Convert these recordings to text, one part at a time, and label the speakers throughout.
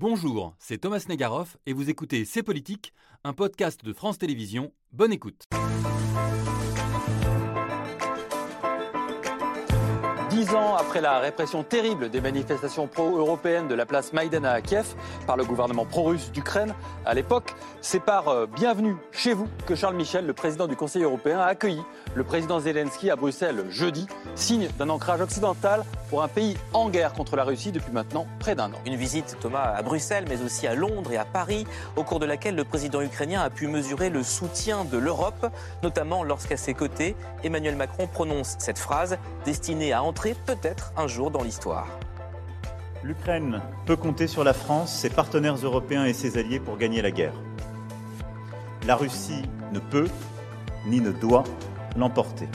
Speaker 1: Bonjour, c'est Thomas Negaroff et vous écoutez C'est Politique, un podcast de France Télévisions. Bonne écoute. Ans après la répression terrible des manifestations pro-européennes de la place Maïdana à Kiev par le gouvernement pro-russe d'Ukraine, à l'époque, c'est par euh, bienvenue chez vous que Charles Michel, le président du Conseil européen, a accueilli le président Zelensky à Bruxelles jeudi, signe d'un ancrage occidental pour un pays en guerre contre la Russie depuis maintenant près d'un an.
Speaker 2: Une visite, Thomas, à Bruxelles, mais aussi à Londres et à Paris, au cours de laquelle le président ukrainien a pu mesurer le soutien de l'Europe, notamment lorsqu'à ses côtés, Emmanuel Macron prononce cette phrase destinée à entrer peut-être un jour dans l'histoire.
Speaker 3: L'Ukraine peut compter sur la France, ses partenaires européens et ses alliés pour gagner la guerre. La Russie ne peut ni ne doit l'emporter.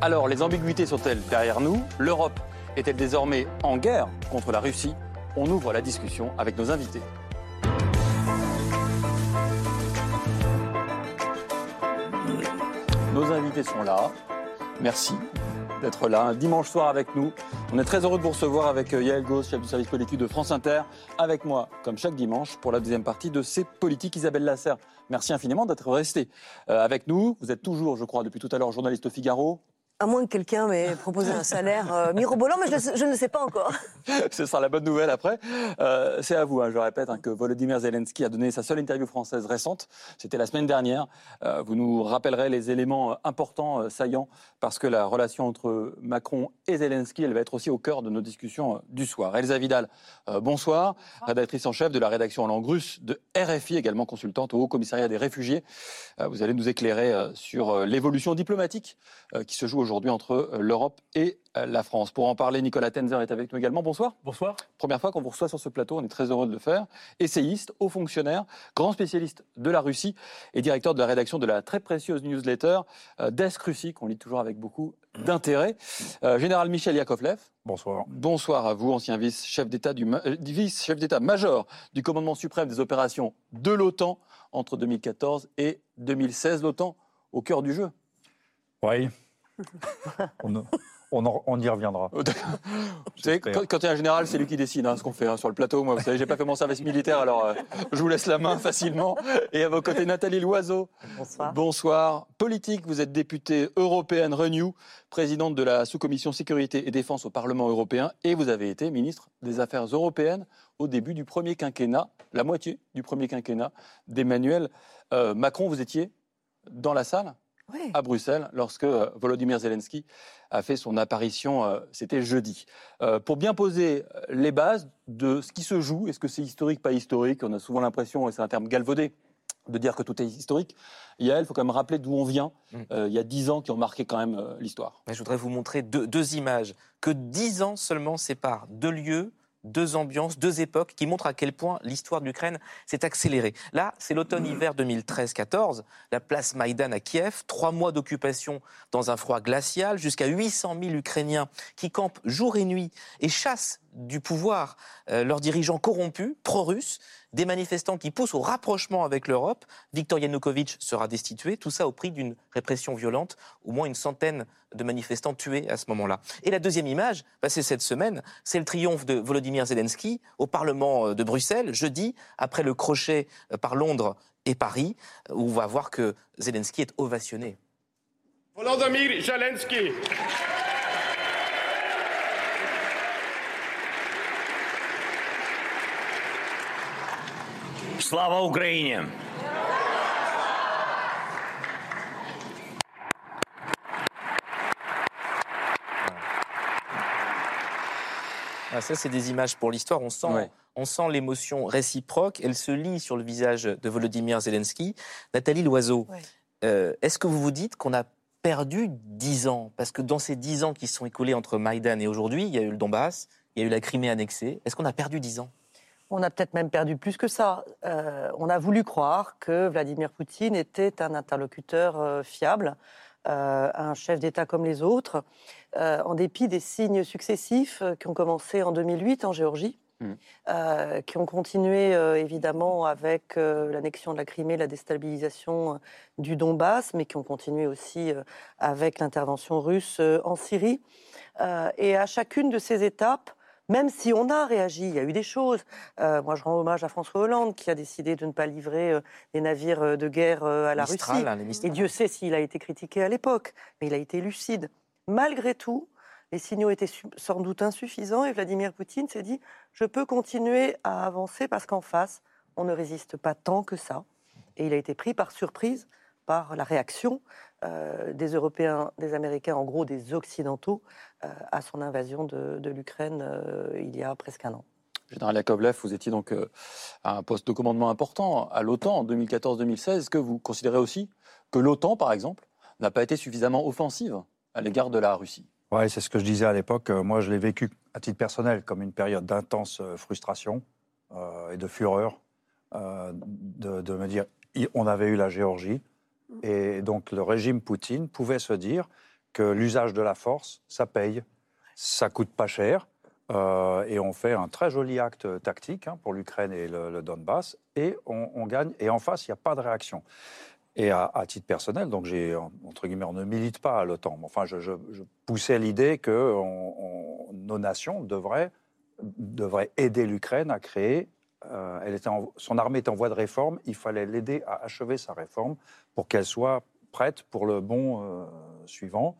Speaker 1: Alors, les ambiguïtés sont-elles derrière nous? L'Europe est-elle désormais en guerre contre la Russie? On ouvre la discussion avec nos invités. Nos invités sont là. Merci d'être là un dimanche soir avec nous. On est très heureux de vous recevoir avec euh, Yael Gauss, chef du service politique de France Inter, avec moi, comme chaque dimanche, pour la deuxième partie de ces politiques. Isabelle Lasserre, merci infiniment d'être restée euh, avec nous. Vous êtes toujours, je crois, depuis tout à l'heure, journaliste au Figaro.
Speaker 4: À moins que quelqu'un m'ait proposé un salaire euh, mirobolant, mais je, je, ne sais pas encore.
Speaker 1: Ce sera la bonne nouvelle après. Euh, c'est à vous, hein, je répète, hein, que Volodymyr Zelensky a donné sa seule interview française récente. C'était la semaine dernière. Euh, vous nous rappellerez les éléments euh, importants, euh, saillants, parce que la relation entre Macron et Zelensky, elle va être aussi au cœur de nos discussions euh, du soir. Elsa Vidal, euh, bonsoir, rédactrice en chef de la rédaction en langue russe de RFI, également consultante au Haut Commissariat des réfugiés. Euh, vous allez nous éclairer euh, sur euh, l'évolution diplomatique euh, qui se joue aujourd'hui entre euh, l'Europe et euh, la France. Pour en parler, Nicolas Tenzer est avec nous également. Bonsoir.
Speaker 5: Bonsoir.
Speaker 1: Première fois qu'on vous reçoit sur ce plateau, on est très heureux de le faire. Essayiste, haut fonctionnaire, grand spécialiste de la Russie et directeur de la rédaction de la très précieuse newsletter euh, Desk Russie, qu'on lit toujours avec beaucoup d'intérêt. Euh, Général Michel Yakovlev,
Speaker 5: Bonsoir.
Speaker 1: bonsoir à vous, ancien vice-chef d'État du ma- vice-chef d'État major du commandement suprême des opérations de l'OTAN entre 2014 et 2016. L'OTAN au cœur du jeu.
Speaker 5: Oui. On, on, en- on y reviendra.
Speaker 1: Vous savez,
Speaker 5: J'espère.
Speaker 1: quand, quand il y a un général, c'est lui qui décide hein, ce qu'on fait hein, sur le plateau. Moi, vous savez, j'ai pas fait mon service militaire, alors euh, je vous laisse la main facilement. Et à vos côtés, Nathalie Loiseau.
Speaker 4: Bonsoir.
Speaker 1: Bonsoir. Politique, vous êtes députée européenne Renew, présidente de la sous-commission sécurité et défense au Parlement européen, et vous avez été ministre des Affaires européennes au début du premier quinquennat, la moitié du premier quinquennat d'Emmanuel euh, Macron. Vous étiez dans la salle À Bruxelles lorsque euh, Volodymyr Zelensky a fait son apparition, euh, c'était jeudi. Euh, pour bien poser les bases de ce qui se joue, est-ce que c'est historique, pas historique On a souvent l'impression, et c'est un terme galvaudé, de dire que tout est historique. Yael, il faut quand même rappeler d'où on vient.
Speaker 2: Mm.
Speaker 1: Euh, il y a dix ans qui ont marqué quand même euh, l'histoire.
Speaker 2: Mais je voudrais vous montrer deux, deux images que dix ans seulement séparent deux lieux, deux ambiances, deux époques qui montrent à quel point l'histoire de l'Ukraine s'est accélérée. Là, c'est l'automne-hiver 2013-14, la place Maïdan à Kiev, trois mois d'occupation dans un froid glacial, jusqu'à 800 000 Ukrainiens qui campent jour et nuit et chassent du pouvoir euh, leurs dirigeants corrompus, pro-russes, des manifestants qui poussent au rapprochement avec l'Europe. Viktor Yanukovych sera destitué, tout ça au prix d'une répression violente, au moins une centaine de manifestants tués à ce moment-là. Et la deuxième image, bah, c'est cette semaine, c'est le triomphe de Volodymyr Zelensky au Parlement euh, de Bruxelles, jeudi, après le crochet euh, par Londres et Paris, où on va voir que Zelensky est ovationné.
Speaker 6: Volodymyr Zelensky.
Speaker 7: Слава Україні!
Speaker 2: Ah, ça, c'est des images pour l'histoire. On sent,
Speaker 1: Ouais.
Speaker 2: on sent l'émotion réciproque. Elle se lit sur le visage de Volodymyr Zelensky. Nathalie Loiseau,
Speaker 4: Ouais.
Speaker 2: euh, est-ce que vous vous dites qu'on a perdu dix ans Parce que dans ces dix ans qui se sont écoulés entre Maïdan et aujourd'hui, il y a eu le Donbass, il y a eu la Crimée annexée. Est-ce qu'on a perdu dix ans
Speaker 4: On a peut-être même perdu plus que ça. Euh, on a voulu croire que Vladimir Poutine était un interlocuteur euh, fiable, euh, un chef d'État comme les autres, en dépit des signes successifs qui ont commencé en 2008 en Géorgie. Euh, qui ont continué évidemment avec l'annexion de la Crimée, la déstabilisation du Donbass, mais qui ont continué aussi avec l'intervention russe en Syrie. Et à chacune de ces étapes, même si on a réagi, il y a eu des choses. Euh, moi, je rends hommage à François Hollande qui a décidé de ne pas livrer euh, des navires euh, de guerre euh, à la
Speaker 2: Mistral,
Speaker 4: Russie.
Speaker 2: hein, les Mistral.
Speaker 4: Et Dieu sait s'il a été critiqué à l'époque, mais il a été lucide. Malgré tout, les signaux étaient sans doute insuffisants et Vladimir Poutine s'est dit je peux continuer à avancer parce qu'en face, on ne résiste pas tant que ça. Et il a été pris par surprise par la réaction euh, des Européens, des Américains, en gros des Occidentaux, euh, à son invasion de, de l'Ukraine euh, il y a presque un an.
Speaker 1: Général Yakovlev, vous étiez donc euh, à un poste de commandement important à l'OTAN en 2014-2016. Est-ce que vous considérez aussi que l'OTAN, par exemple, n'a pas été suffisamment offensive à l'égard de la Russie?
Speaker 5: Ouais, c'est ce que je disais à l'époque. Moi, je l'ai vécu à titre personnel comme une période d'intense frustration euh, et de fureur, euh, de, de me dire, i- on avait eu la Géorgie, et donc le régime Poutine pouvait se dire que l'usage de la force, ça paye, ça coûte pas cher, euh, et on fait un très joli acte tactique hein, pour l'Ukraine et le, Donbass, et on, gagne, et en face, il n'y a pas de réaction. Et à, titre personnel, donc j'ai, entre guillemets, on ne milite pas à l'OTAN. mais Enfin, je, poussais l'idée que nos nations devraient aider l'Ukraine à créer. Euh, elle était en- son armée est en voie de réforme. Il fallait l'aider à achever sa réforme pour qu'elle soit prête pour le bon euh, suivant.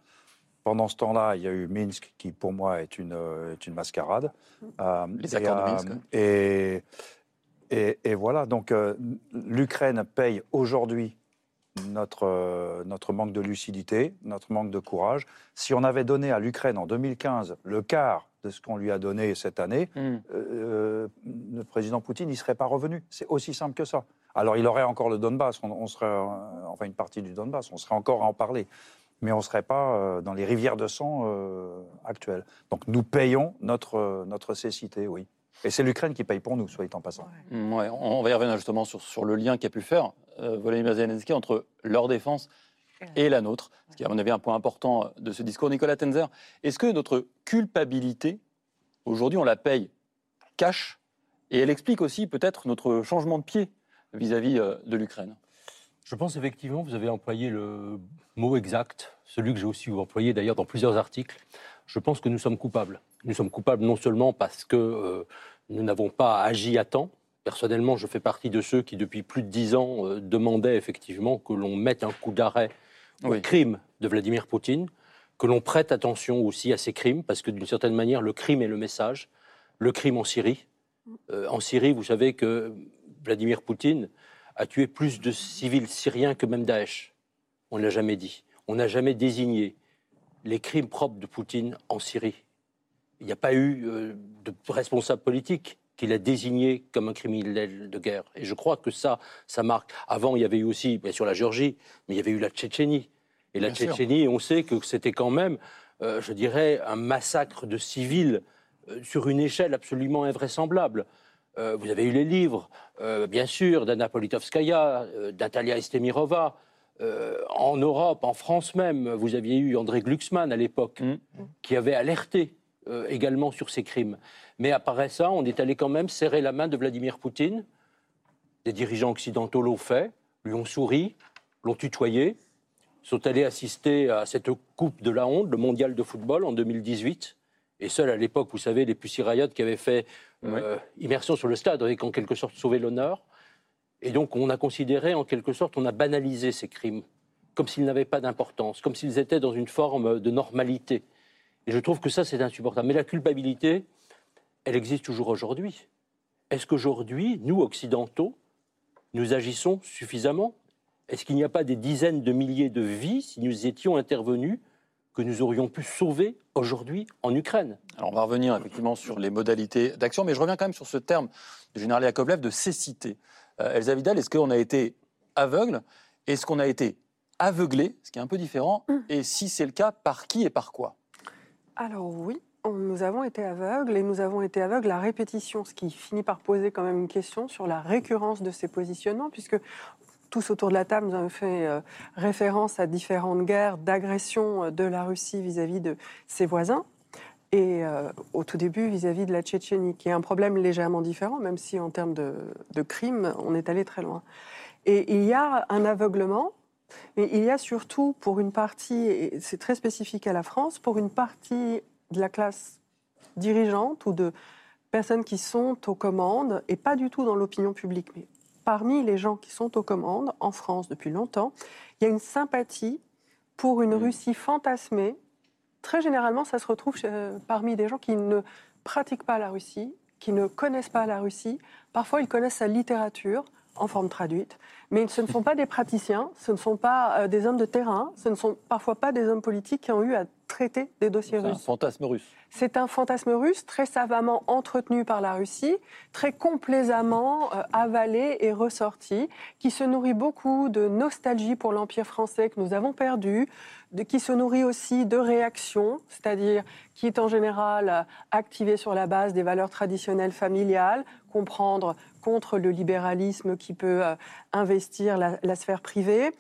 Speaker 5: Pendant ce temps-là, il y a eu Minsk, qui pour moi est une, euh, est une mascarade. Euh,
Speaker 1: Les
Speaker 5: et,
Speaker 1: accords de Minsk.
Speaker 5: Et, et, et voilà, donc l'Ukraine paye aujourd'hui notre, notre manque de lucidité, notre manque de courage. Si on avait donné à l'Ukraine en 2015 le quart de ce qu'on lui a donné cette année,
Speaker 1: Hmm.
Speaker 5: euh, le président Poutine n'y serait pas revenu. C'est aussi simple que ça. Alors il aurait encore le Donbass, on, on serait, euh, enfin une partie du Donbass, on serait encore à en parler. Mais on ne serait pas euh, dans les rivières de sang euh, actuelles. Donc nous payons notre, euh, notre cécité, oui. Et c'est l'Ukraine qui paye pour nous, soit en passant.
Speaker 1: Ouais, on va y revenir justement sur, sur le lien qu'a pu faire euh, Volodymyr Zelensky entre leur défense et la nôtre, ce qui est à mon avis un point important de ce discours. Nicolas Tenzer, est-ce que notre culpabilité, aujourd'hui on la paye cash, et elle explique aussi peut-être notre changement de pied vis-à-vis euh, de l'Ukraine?
Speaker 7: Je pense effectivement, vous avez employé le mot exact, celui que j'ai aussi employé d'ailleurs dans plusieurs articles. Je pense que nous sommes coupables. Nous sommes coupables non seulement parce que euh, nous n'avons pas agi à temps. Personnellement, je fais partie de ceux qui, depuis plus de dix ans, euh, demandaient effectivement que l'on mette un coup d'arrêt au
Speaker 1: Oui.
Speaker 7: crime de Vladimir Poutine, que l'on prête attention aussi à ces crimes, parce que d'une certaine manière, le crime est le message. Le crime en Syrie. Euh, en Syrie, vous savez que Vladimir Poutine a tué plus de civils syriens que même Daesh. On ne l'a jamais dit. On n'a jamais désigné les crimes propres de Poutine en Syrie. Il n'y a pas eu euh, de responsable politique qui l'a désigné comme un criminel de guerre. Et je crois que ça, ça marque. Avant, il y avait eu aussi, bien sûr, la Géorgie, mais il y avait eu la Tchétchénie. Et la
Speaker 1: Bien sûr.
Speaker 7: Tchétchénie, on sait que c'était quand même, euh, je dirais, un massacre de civils euh, sur une échelle absolument invraisemblable. Euh, vous avez eu les livres, bien sûr, d'Anna Politkovskaya, d'Natalia Estemirova. En Europe, en France même, vous aviez eu André Glucksmann à l'époque,
Speaker 1: Mm.
Speaker 7: qui avait alerté euh, également sur ces crimes. Mais après ça, on est allé quand même serrer la main de Vladimir Poutine. Des dirigeants occidentaux l'ont fait, lui ont souri, l'ont tutoyé, sont allés assister à cette Coupe de la honte, le mondial de football en 2018. Et seul à l'époque, vous savez, les Pussy Riot qui avaient fait euh, immersion sur le stade avaient en quelque sorte sauvé l'honneur. Et donc on a considéré, en quelque sorte, on a banalisé ces crimes, comme s'ils n'avaient pas d'importance, comme s'ils étaient dans une forme de normalité. Et je trouve que ça, c'est insupportable. Mais la culpabilité, elle existe toujours aujourd'hui. Est-ce qu'aujourd'hui, nous, occidentaux, nous agissons suffisamment? Est-ce qu'il n'y a pas des dizaines de milliers de vies, si nous étions intervenus, que nous aurions pu sauver aujourd'hui en Ukraine?
Speaker 1: Alors on va revenir effectivement sur les modalités d'action, mais je reviens quand même sur ce terme du général Yakovlev de cécité. Euh, Elsa Vidal, est-ce qu'on a été aveugle? Est-ce qu'on a été aveuglé, ce qui est un peu différent. Et si c'est le cas, par qui et par quoi?
Speaker 8: Alors oui, nous avons été aveugles et nous avons été aveugles à répétition, ce qui finit par poser quand même une question sur la récurrence de ces positionnements, puisque tous autour de la table, nous avons fait euh, référence à différentes guerres d'agression euh, de la Russie vis-à-vis de ses voisins. Et euh, au tout début, vis-à-vis de la Tchétchénie, qui est un problème légèrement différent, même si en termes de crimes, on est allé très loin. Et il y a un aveuglement, mais il y a surtout pour une partie, et c'est très spécifique à la France, pour une partie de la classe dirigeantes ou de personnes qui sont aux commandes, et pas du tout dans l'opinion publique, mais parmi les gens qui sont aux commandes en France depuis longtemps, il y a une sympathie pour une Russie fantasmée. Très généralement, ça se retrouve chez- parmi des gens qui ne pratiquent pas la Russie, qui ne connaissent pas la Russie. Parfois, ils connaissent sa littérature en forme traduite, mais ce ne sont pas des praticiens, ce ne sont pas euh, des hommes de terrain, ce ne sont parfois pas des hommes politiques qui ont eu à traiter des dossiers
Speaker 1: C'est un
Speaker 8: russes.
Speaker 1: fantasme russe.
Speaker 8: C'est un fantasme russe très savamment entretenu par la Russie, très complaisamment euh, avalé et ressorti, qui se nourrit beaucoup de nostalgie pour l'Empire français que nous avons perdu, de, qui se nourrit aussi de réactions, c'est-à-dire qui est en général euh, activé sur la base des valeurs traditionnelles familiales, comprendre contre le libéralisme qui peut euh, investir la, la sphère privée,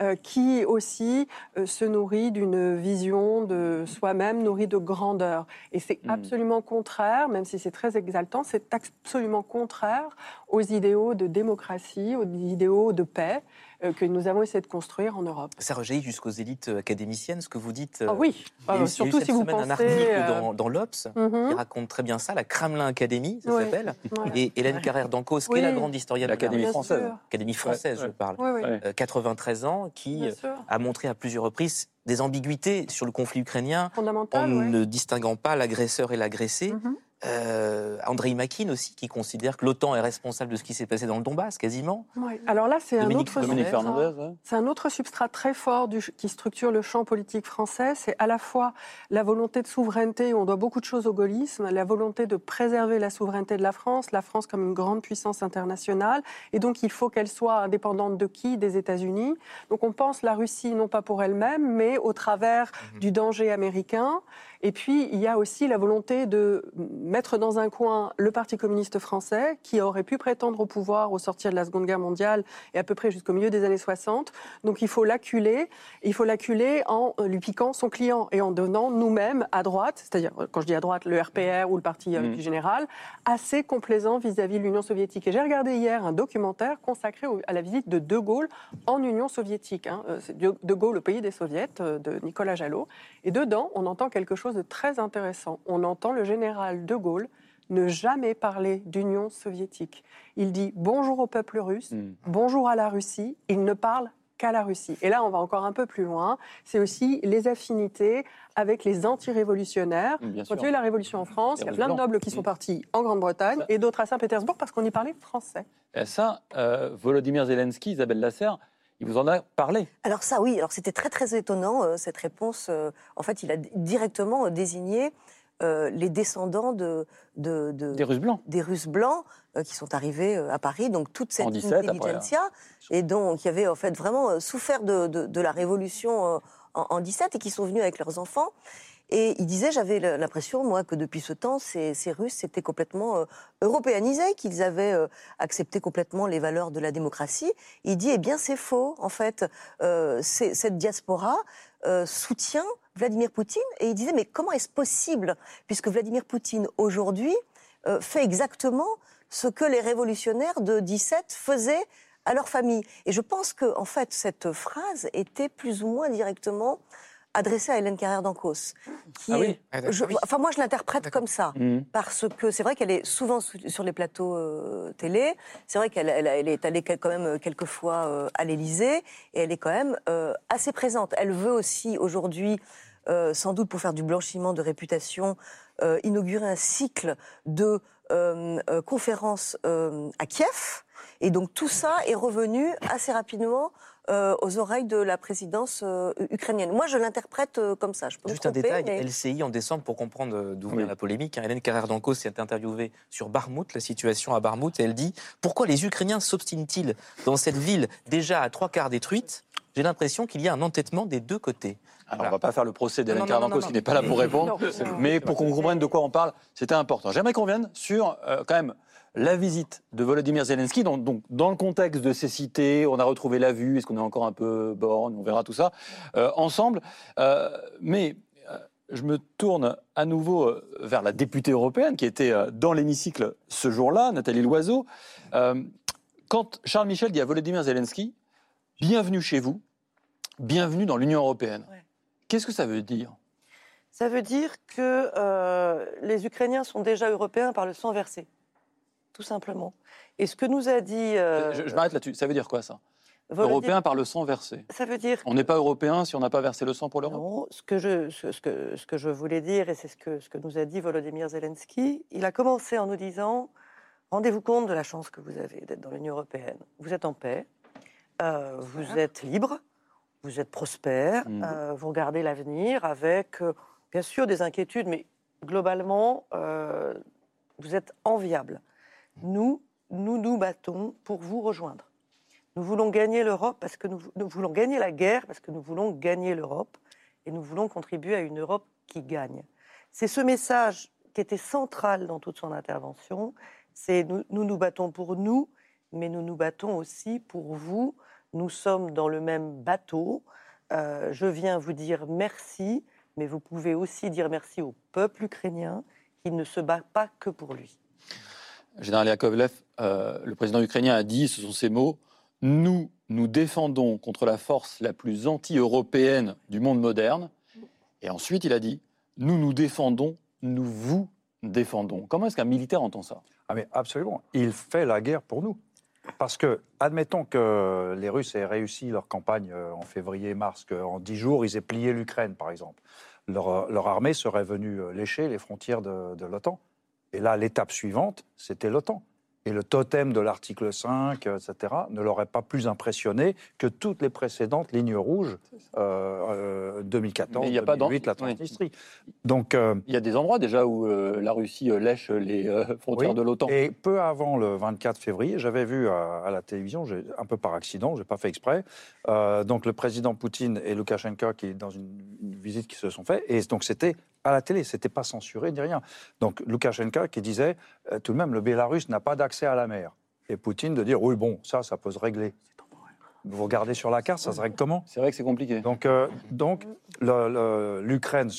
Speaker 8: euh, qui aussi euh, se nourrit d'une vision de soi-même nourrie de grandeur. Et c'est
Speaker 1: Mhm.
Speaker 8: absolument contraire, même si c'est très exaltant, c'est absolument contraire aux idéaux de démocratie, aux idéaux de paix que nous avons essayé de construire en Europe.
Speaker 2: Ça rejaillit jusqu'aux élites euh, académiciennes, ce que vous dites. euh,
Speaker 8: Ah oui,
Speaker 2: il y a
Speaker 8: Ah,
Speaker 2: eu- il y a eu
Speaker 8: surtout
Speaker 2: cette
Speaker 8: si vous
Speaker 2: semaine
Speaker 8: pensez...
Speaker 2: un article
Speaker 8: euh,
Speaker 2: dans, dans l'Obs
Speaker 8: mhm,
Speaker 2: qui raconte très bien ça, la Kremlin Academy, ça s'appelle.
Speaker 8: ouais.
Speaker 2: Et Hélène Carrère d'Ancos, qui est la grande historienne de la
Speaker 1: L'Académie française.
Speaker 2: Académie française,
Speaker 1: Ouais,
Speaker 2: je parle,
Speaker 8: Oui, oui,
Speaker 1: Ouais.
Speaker 2: euh, 93 ans, qui euh, a montré à plusieurs reprises des ambiguïtés sur le conflit ukrainien en
Speaker 8: ouais.
Speaker 2: ne distinguant pas l'agresseur et l'agressé.
Speaker 8: Mhm.
Speaker 2: Euh, Andrei Makin aussi, qui considère que l'OTAN est responsable de ce qui s'est passé dans le Donbass, quasiment.
Speaker 8: Ouais. Alors là, c'est un autre. C'est un autre substrat très fort du- qui structure le champ politique français. C'est à la fois la volonté de souveraineté, où on doit beaucoup de choses au gaullisme, la volonté de préserver la souveraineté de la France, la France comme une grande puissance internationale. Et donc, il faut qu'elle soit indépendante de qui? Des États-Unis. Donc, on pense la Russie non pas pour elle-même, mais au travers
Speaker 2: Mhm.
Speaker 8: du danger américain. Et puis, il y a aussi la volonté de mettre dans un coin le Parti communiste français, qui aurait pu prétendre au pouvoir au sortir de la Seconde Guerre mondiale et à peu près jusqu'au milieu des années 60. Donc, il faut l'acculer. Il faut l'acculer en lui piquant son client et en donnant nous-mêmes à droite, c'est-à-dire, euh, quand je dis à droite, le RPR ou le Parti euh,
Speaker 1: Mm.
Speaker 8: du général, assez complaisant vis-à-vis de l'Union soviétique. Et j'ai regardé hier un documentaire consacré à la visite de De Gaulle en Union soviétique. hein. Euh, C'est De Gaulle, le pays des soviets, de Nicolas Jalot. Et dedans, on entend quelque chose de très intéressant. On entend le général De Gaulle ne jamais parler d'Union soviétique. Il dit bonjour au peuple russe,
Speaker 1: Mm.
Speaker 8: bonjour à la Russie. Il ne parle qu'à la Russie. Et là, on va encore un peu plus loin. C'est aussi les affinités avec les anti-révolutionnaires.
Speaker 1: Mm,
Speaker 8: Quand il y a eu la Révolution en France, il y a plein de nobles qui sont
Speaker 1: Mm.
Speaker 8: partis en Grande-Bretagne
Speaker 1: Ça-
Speaker 8: et d'autres à Saint-Pétersbourg parce qu'on y parlait français.
Speaker 1: Et ça, euh, Volodymyr Zelensky, Isabelle Lasserre, il vous en a parlé.
Speaker 9: Alors ça, oui. Alors c'était très très étonnant euh, cette réponse. euh, en fait, il a directement euh, désigné euh, les descendants de, de- de-
Speaker 1: Des Russes blancs.
Speaker 9: des Russes blancs qui sont arrivés à Paris. Donc toute cette
Speaker 1: En 17 après,
Speaker 9: intelligentsia et donc qui avaient en fait vraiment souffert de, de- la révolution en, en 17 et qui sont venus avec leurs enfants. Et il disait, j'avais l'impression, moi, que depuis ce temps, ces, Russes s'étaient complètement euh, européanisés, qu'ils avaient euh, accepté complètement les valeurs de la démocratie. Il dit, eh bien, c'est faux, en fait. Euh, cette diaspora euh, soutient Vladimir Poutine. Et il disait, mais comment est-ce possible Puisque Vladimir Poutine, aujourd'hui, fait exactement ce que les révolutionnaires de 17 faisaient à leur famille? Et je pense que, en fait, cette phrase était plus ou moins directement adressée à Hélène Carrère d'Ancos. qui
Speaker 1: Ah oui
Speaker 9: est-
Speaker 2: Ah,
Speaker 9: je-
Speaker 2: oui.
Speaker 9: Enfin, moi, je l'interprète comme ça.
Speaker 1: Mm.
Speaker 9: Parce que c'est vrai qu'elle est souvent sou- sur les plateaux euh, télé. C'est vrai qu'elle elle, elle est allée quand même euh, quelques fois euh, à l'Élysée et elle est quand même euh, assez présente. Elle veut aussi aujourd'hui, sans doute pour faire du blanchiment de réputation, inaugurer un cycle de conférences à Kiev. Et donc tout ça est revenu assez rapidement euh, aux oreilles de la présidence euh, ukrainienne. Moi, je l'interprète euh, comme ça. Je peux me
Speaker 2: Juste un
Speaker 9: tromper,
Speaker 2: détail,
Speaker 9: mais-
Speaker 2: LCI en décembre pour comprendre d'où vient
Speaker 1: Oui.
Speaker 2: la polémique. hein. Hélène Carrère d'Ancos s'est interviewée sur Barmout, la situation à Barmout, et elle dit Pourquoi les Ukrainiens s'obstinent-ils dans cette ville déjà à trois quarts détruite? J'ai l'impression qu'il y a un entêtement des deux côtés.
Speaker 1: Alors,
Speaker 2: Voilà.
Speaker 1: on va pas faire le procès d'Hélène
Speaker 2: non,
Speaker 1: qui n'est pas là pour répondre.
Speaker 8: Non, non.
Speaker 1: Mais pour qu'on comprenne de quoi on parle, c'était important. J'aimerais qu'on revienne sur, euh, quand même, la visite de Volodymyr Zelensky. Donc, donc, dans le contexte de ces cités, on a retrouvé la vue. Est-ce qu'on est encore un peu borne On verra tout ça euh, ensemble. Euh, mais euh, je me tourne à nouveau vers la députée européenne qui était dans l'hémicycle ce jour-là, Nathalie Loiseau. Quand Charles Michel dit à Volodymyr Zelensky Bienvenue chez vous, bienvenue dans l'Union européenne.
Speaker 9: Ouais.
Speaker 1: Qu'est-ce que ça veut dire?
Speaker 4: Ça veut dire que les Ukrainiens sont déjà européens par le sang versé, tout simplement. Et ce que nous a dit... euh,
Speaker 1: Je, je m'arrête là-dessus. Ça veut dire quoi ça? Européen par le sang versé.
Speaker 4: Ça veut dire
Speaker 1: On n'est pas européen si on n'a pas versé le sang pour l'Europe?
Speaker 4: Non, ce que, je, ce, ce que, ce que je voulais dire, et c'est ce que, ce que nous a dit Volodymyr Zelensky, il a commencé en nous disant Rendez-vous compte de la chance que vous avez d'être dans l'Union européenne. Vous êtes en paix, euh, vous êtes libre, vous êtes prospère,
Speaker 1: Mhm.
Speaker 4: euh, vous regardez l'avenir avec, euh, bien sûr, des inquiétudes, mais globalement, euh, vous êtes enviable. Nous, nous nous battons pour vous rejoindre. Nous voulons gagner l'Europe parce que nous, voulons gagner la guerre parce que nous voulons gagner l'Europe et nous voulons contribuer à une Europe qui gagne. C'est ce message qui était central dans toute son intervention. C'est nous, nous nous battons pour nous, mais nous nous battons aussi pour vous. Nous sommes dans le même bateau. Euh, je viens vous dire merci, mais vous pouvez aussi dire merci au peuple ukrainien qui ne se bat pas que pour lui.
Speaker 1: Général Yakovlev, euh, le président ukrainien a dit, ce sont ses mots, nous nous défendons contre la force la plus anti-européenne du monde moderne. Et ensuite, il a dit, nous nous défendons, nous vous défendons. Comment est-ce qu'un militaire entend ça?
Speaker 5: Ah mais absolument. Il fait la guerre pour nous. Parce que, admettons que les Russes aient réussi leur campagne euh, en février-mars, qu'en dix jours, ils aient plié l'Ukraine, par exemple. Leur, euh, armée serait venue lécher les frontières de l'OTAN. Et là, l'étape suivante, c'était l'OTAN. Et le totem de l'article 5, euh, etc., ne l'aurait pas plus impressionné que toutes les précédentes lignes rouges, euh, euh, 2014,
Speaker 1: Mais il y a pas d'en-
Speaker 5: 2008, la
Speaker 1: oui.
Speaker 5: Transnistrie. Donc, euh,
Speaker 1: Il y a des endroits déjà où euh, la Russie euh, lèche les euh, frontières
Speaker 5: Oui.
Speaker 1: de l'OTAN.
Speaker 5: Et peu avant le 24 février, j'avais vu à, à la télévision, un peu par accident, j'ai pas fait exprès, euh, donc le président Poutine et Loukachenko qui dans une, une visite qui se sont fait, et donc c'était à la télé, c'était pas censuré ni rien. Donc Loukachenko qui disait euh, tout de même le Bélarus n'a pas d'accès à la mer, et Poutine de dire oui bon ça ça peut se régler. Vous regardez sur la carte, ça se règle comment?
Speaker 1: C'est vrai que c'est compliqué.
Speaker 5: donc, euh, donc l'Ukraine,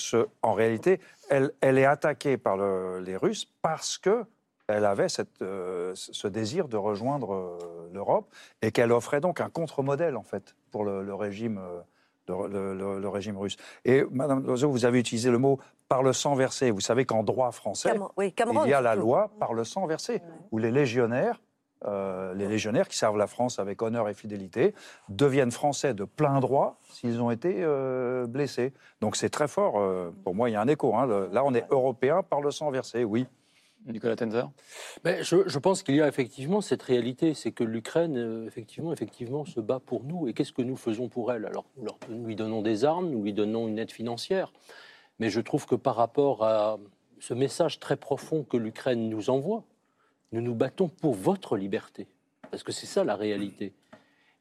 Speaker 5: en réalité, elle, elle est attaquée par le- les Russes parce que elle avait cette, euh, ce désir de rejoindre l'Europe et qu'elle offrait donc un contre-modèle en fait pour le, le régime, le, le- le- le régime russe. Et Madame Loiseau, vous avez utilisé le mot par le sang versé. Vous savez qu'en droit français,
Speaker 9: Cameron- oui, Cameron,
Speaker 5: il y a la loi par le sang versé, où les légionnaires, euh, les légionnaires qui servent la France avec honneur et fidélité, deviennent français de plein droit s'ils ont été euh, blessés. Donc c'est très fort. euh, pour moi, il y a un écho. hein. Le- là, on est européen par le sang versé, oui.
Speaker 1: Nicolas Tenzer?
Speaker 7: Mais je, je pense qu'il y a effectivement cette réalité, c'est que l'Ukraine, euh, effectivement, effectivement, se bat pour nous. Et qu'est-ce que nous faisons pour elle? Alors, nous, leur- nous lui donnons des armes, nous lui donnons une aide financière. Mais je trouve que par rapport à ce message très profond que l'Ukraine nous envoie, nous nous battons pour votre liberté. Parce que c'est ça la réalité.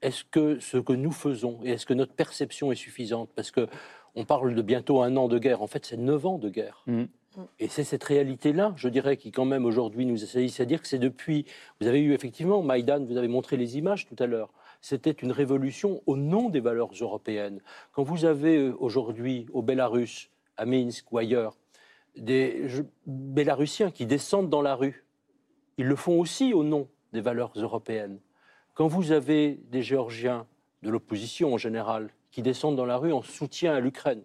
Speaker 7: Est-ce que ce que nous faisons et est-ce que notre perception est suffisante? Parce que on parle de bientôt un an de guerre. En fait, c'est neuf ans de guerre.
Speaker 1: Mhm.
Speaker 7: Et c'est cette réalité-là, je dirais, qui quand même aujourd'hui nous essaye, c'est-à-dire que c'est depuis, vous avez eu effectivement Maïdan, vous avez montré les images tout à l'heure, c'était une révolution au nom des valeurs européennes. Quand vous avez euh, aujourd'hui au Bélarus, à Minsk ou ailleurs, des Bélarusiens qui descendent dans la rue, ils le font aussi au nom des valeurs européennes. Quand vous avez des Géorgiens de l'opposition en général qui descendent dans la rue en soutien à l'Ukraine,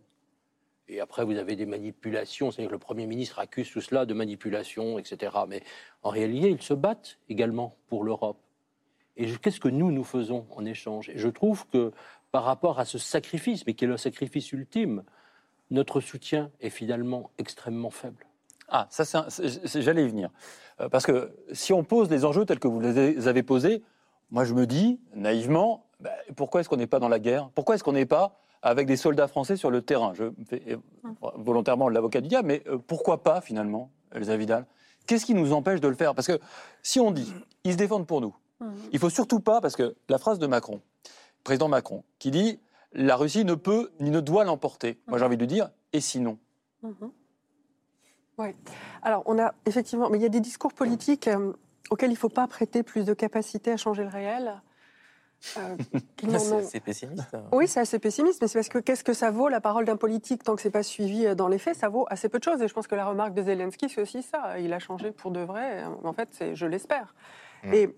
Speaker 7: et après, vous avez des manipulations, c'est-à-dire que le Premier ministre accuse tout cela de manipulation, etc. Mais en réalité, ils se battent également pour l'Europe. Et qu'est-ce que nous, nous faisons en échange? Et je trouve que par rapport à ce sacrifice, mais qui est le sacrifice ultime, notre soutien est finalement extrêmement faible.
Speaker 1: Ah, ça, j'allais y venir. Euh, parce que si on pose les enjeux tels que vous les avez posés, moi je me dis, naïvement, bah, pourquoi est-ce qu'on n'est pas dans la guerre? Pourquoi est-ce qu'on n'est pas avec des soldats français sur le terrain Je fais euh, volontairement l'avocat du diable, mais euh, pourquoi pas finalement, Elsa Vidal? Qu'est-ce qui nous empêche de le faire? Parce que si on dit, ils se défendent pour nous, il faut surtout pas, parce que la phrase de Macron, président Macron, qui dit, la Russie ne peut ni ne doit l'emporter. Moi j'ai envie de lui dire, et sinon?
Speaker 8: Mhm. Oui. Alors, on a effectivement, mais il y a des discours politiques euh, auxquels il ne faut pas prêter plus de capacité à changer le réel. Euh,
Speaker 2: C'est pessimiste. hein.
Speaker 8: Oui, c'est assez pessimiste, mais c'est parce que qu'est-ce que ça vaut la parole d'un politique tant que c'est pas suivi euh, dans les faits Ça vaut assez peu de choses. Et je pense que la remarque de Zelensky, c'est aussi ça. Il a changé pour de vrai. En fait, c'est- je l'espère. Et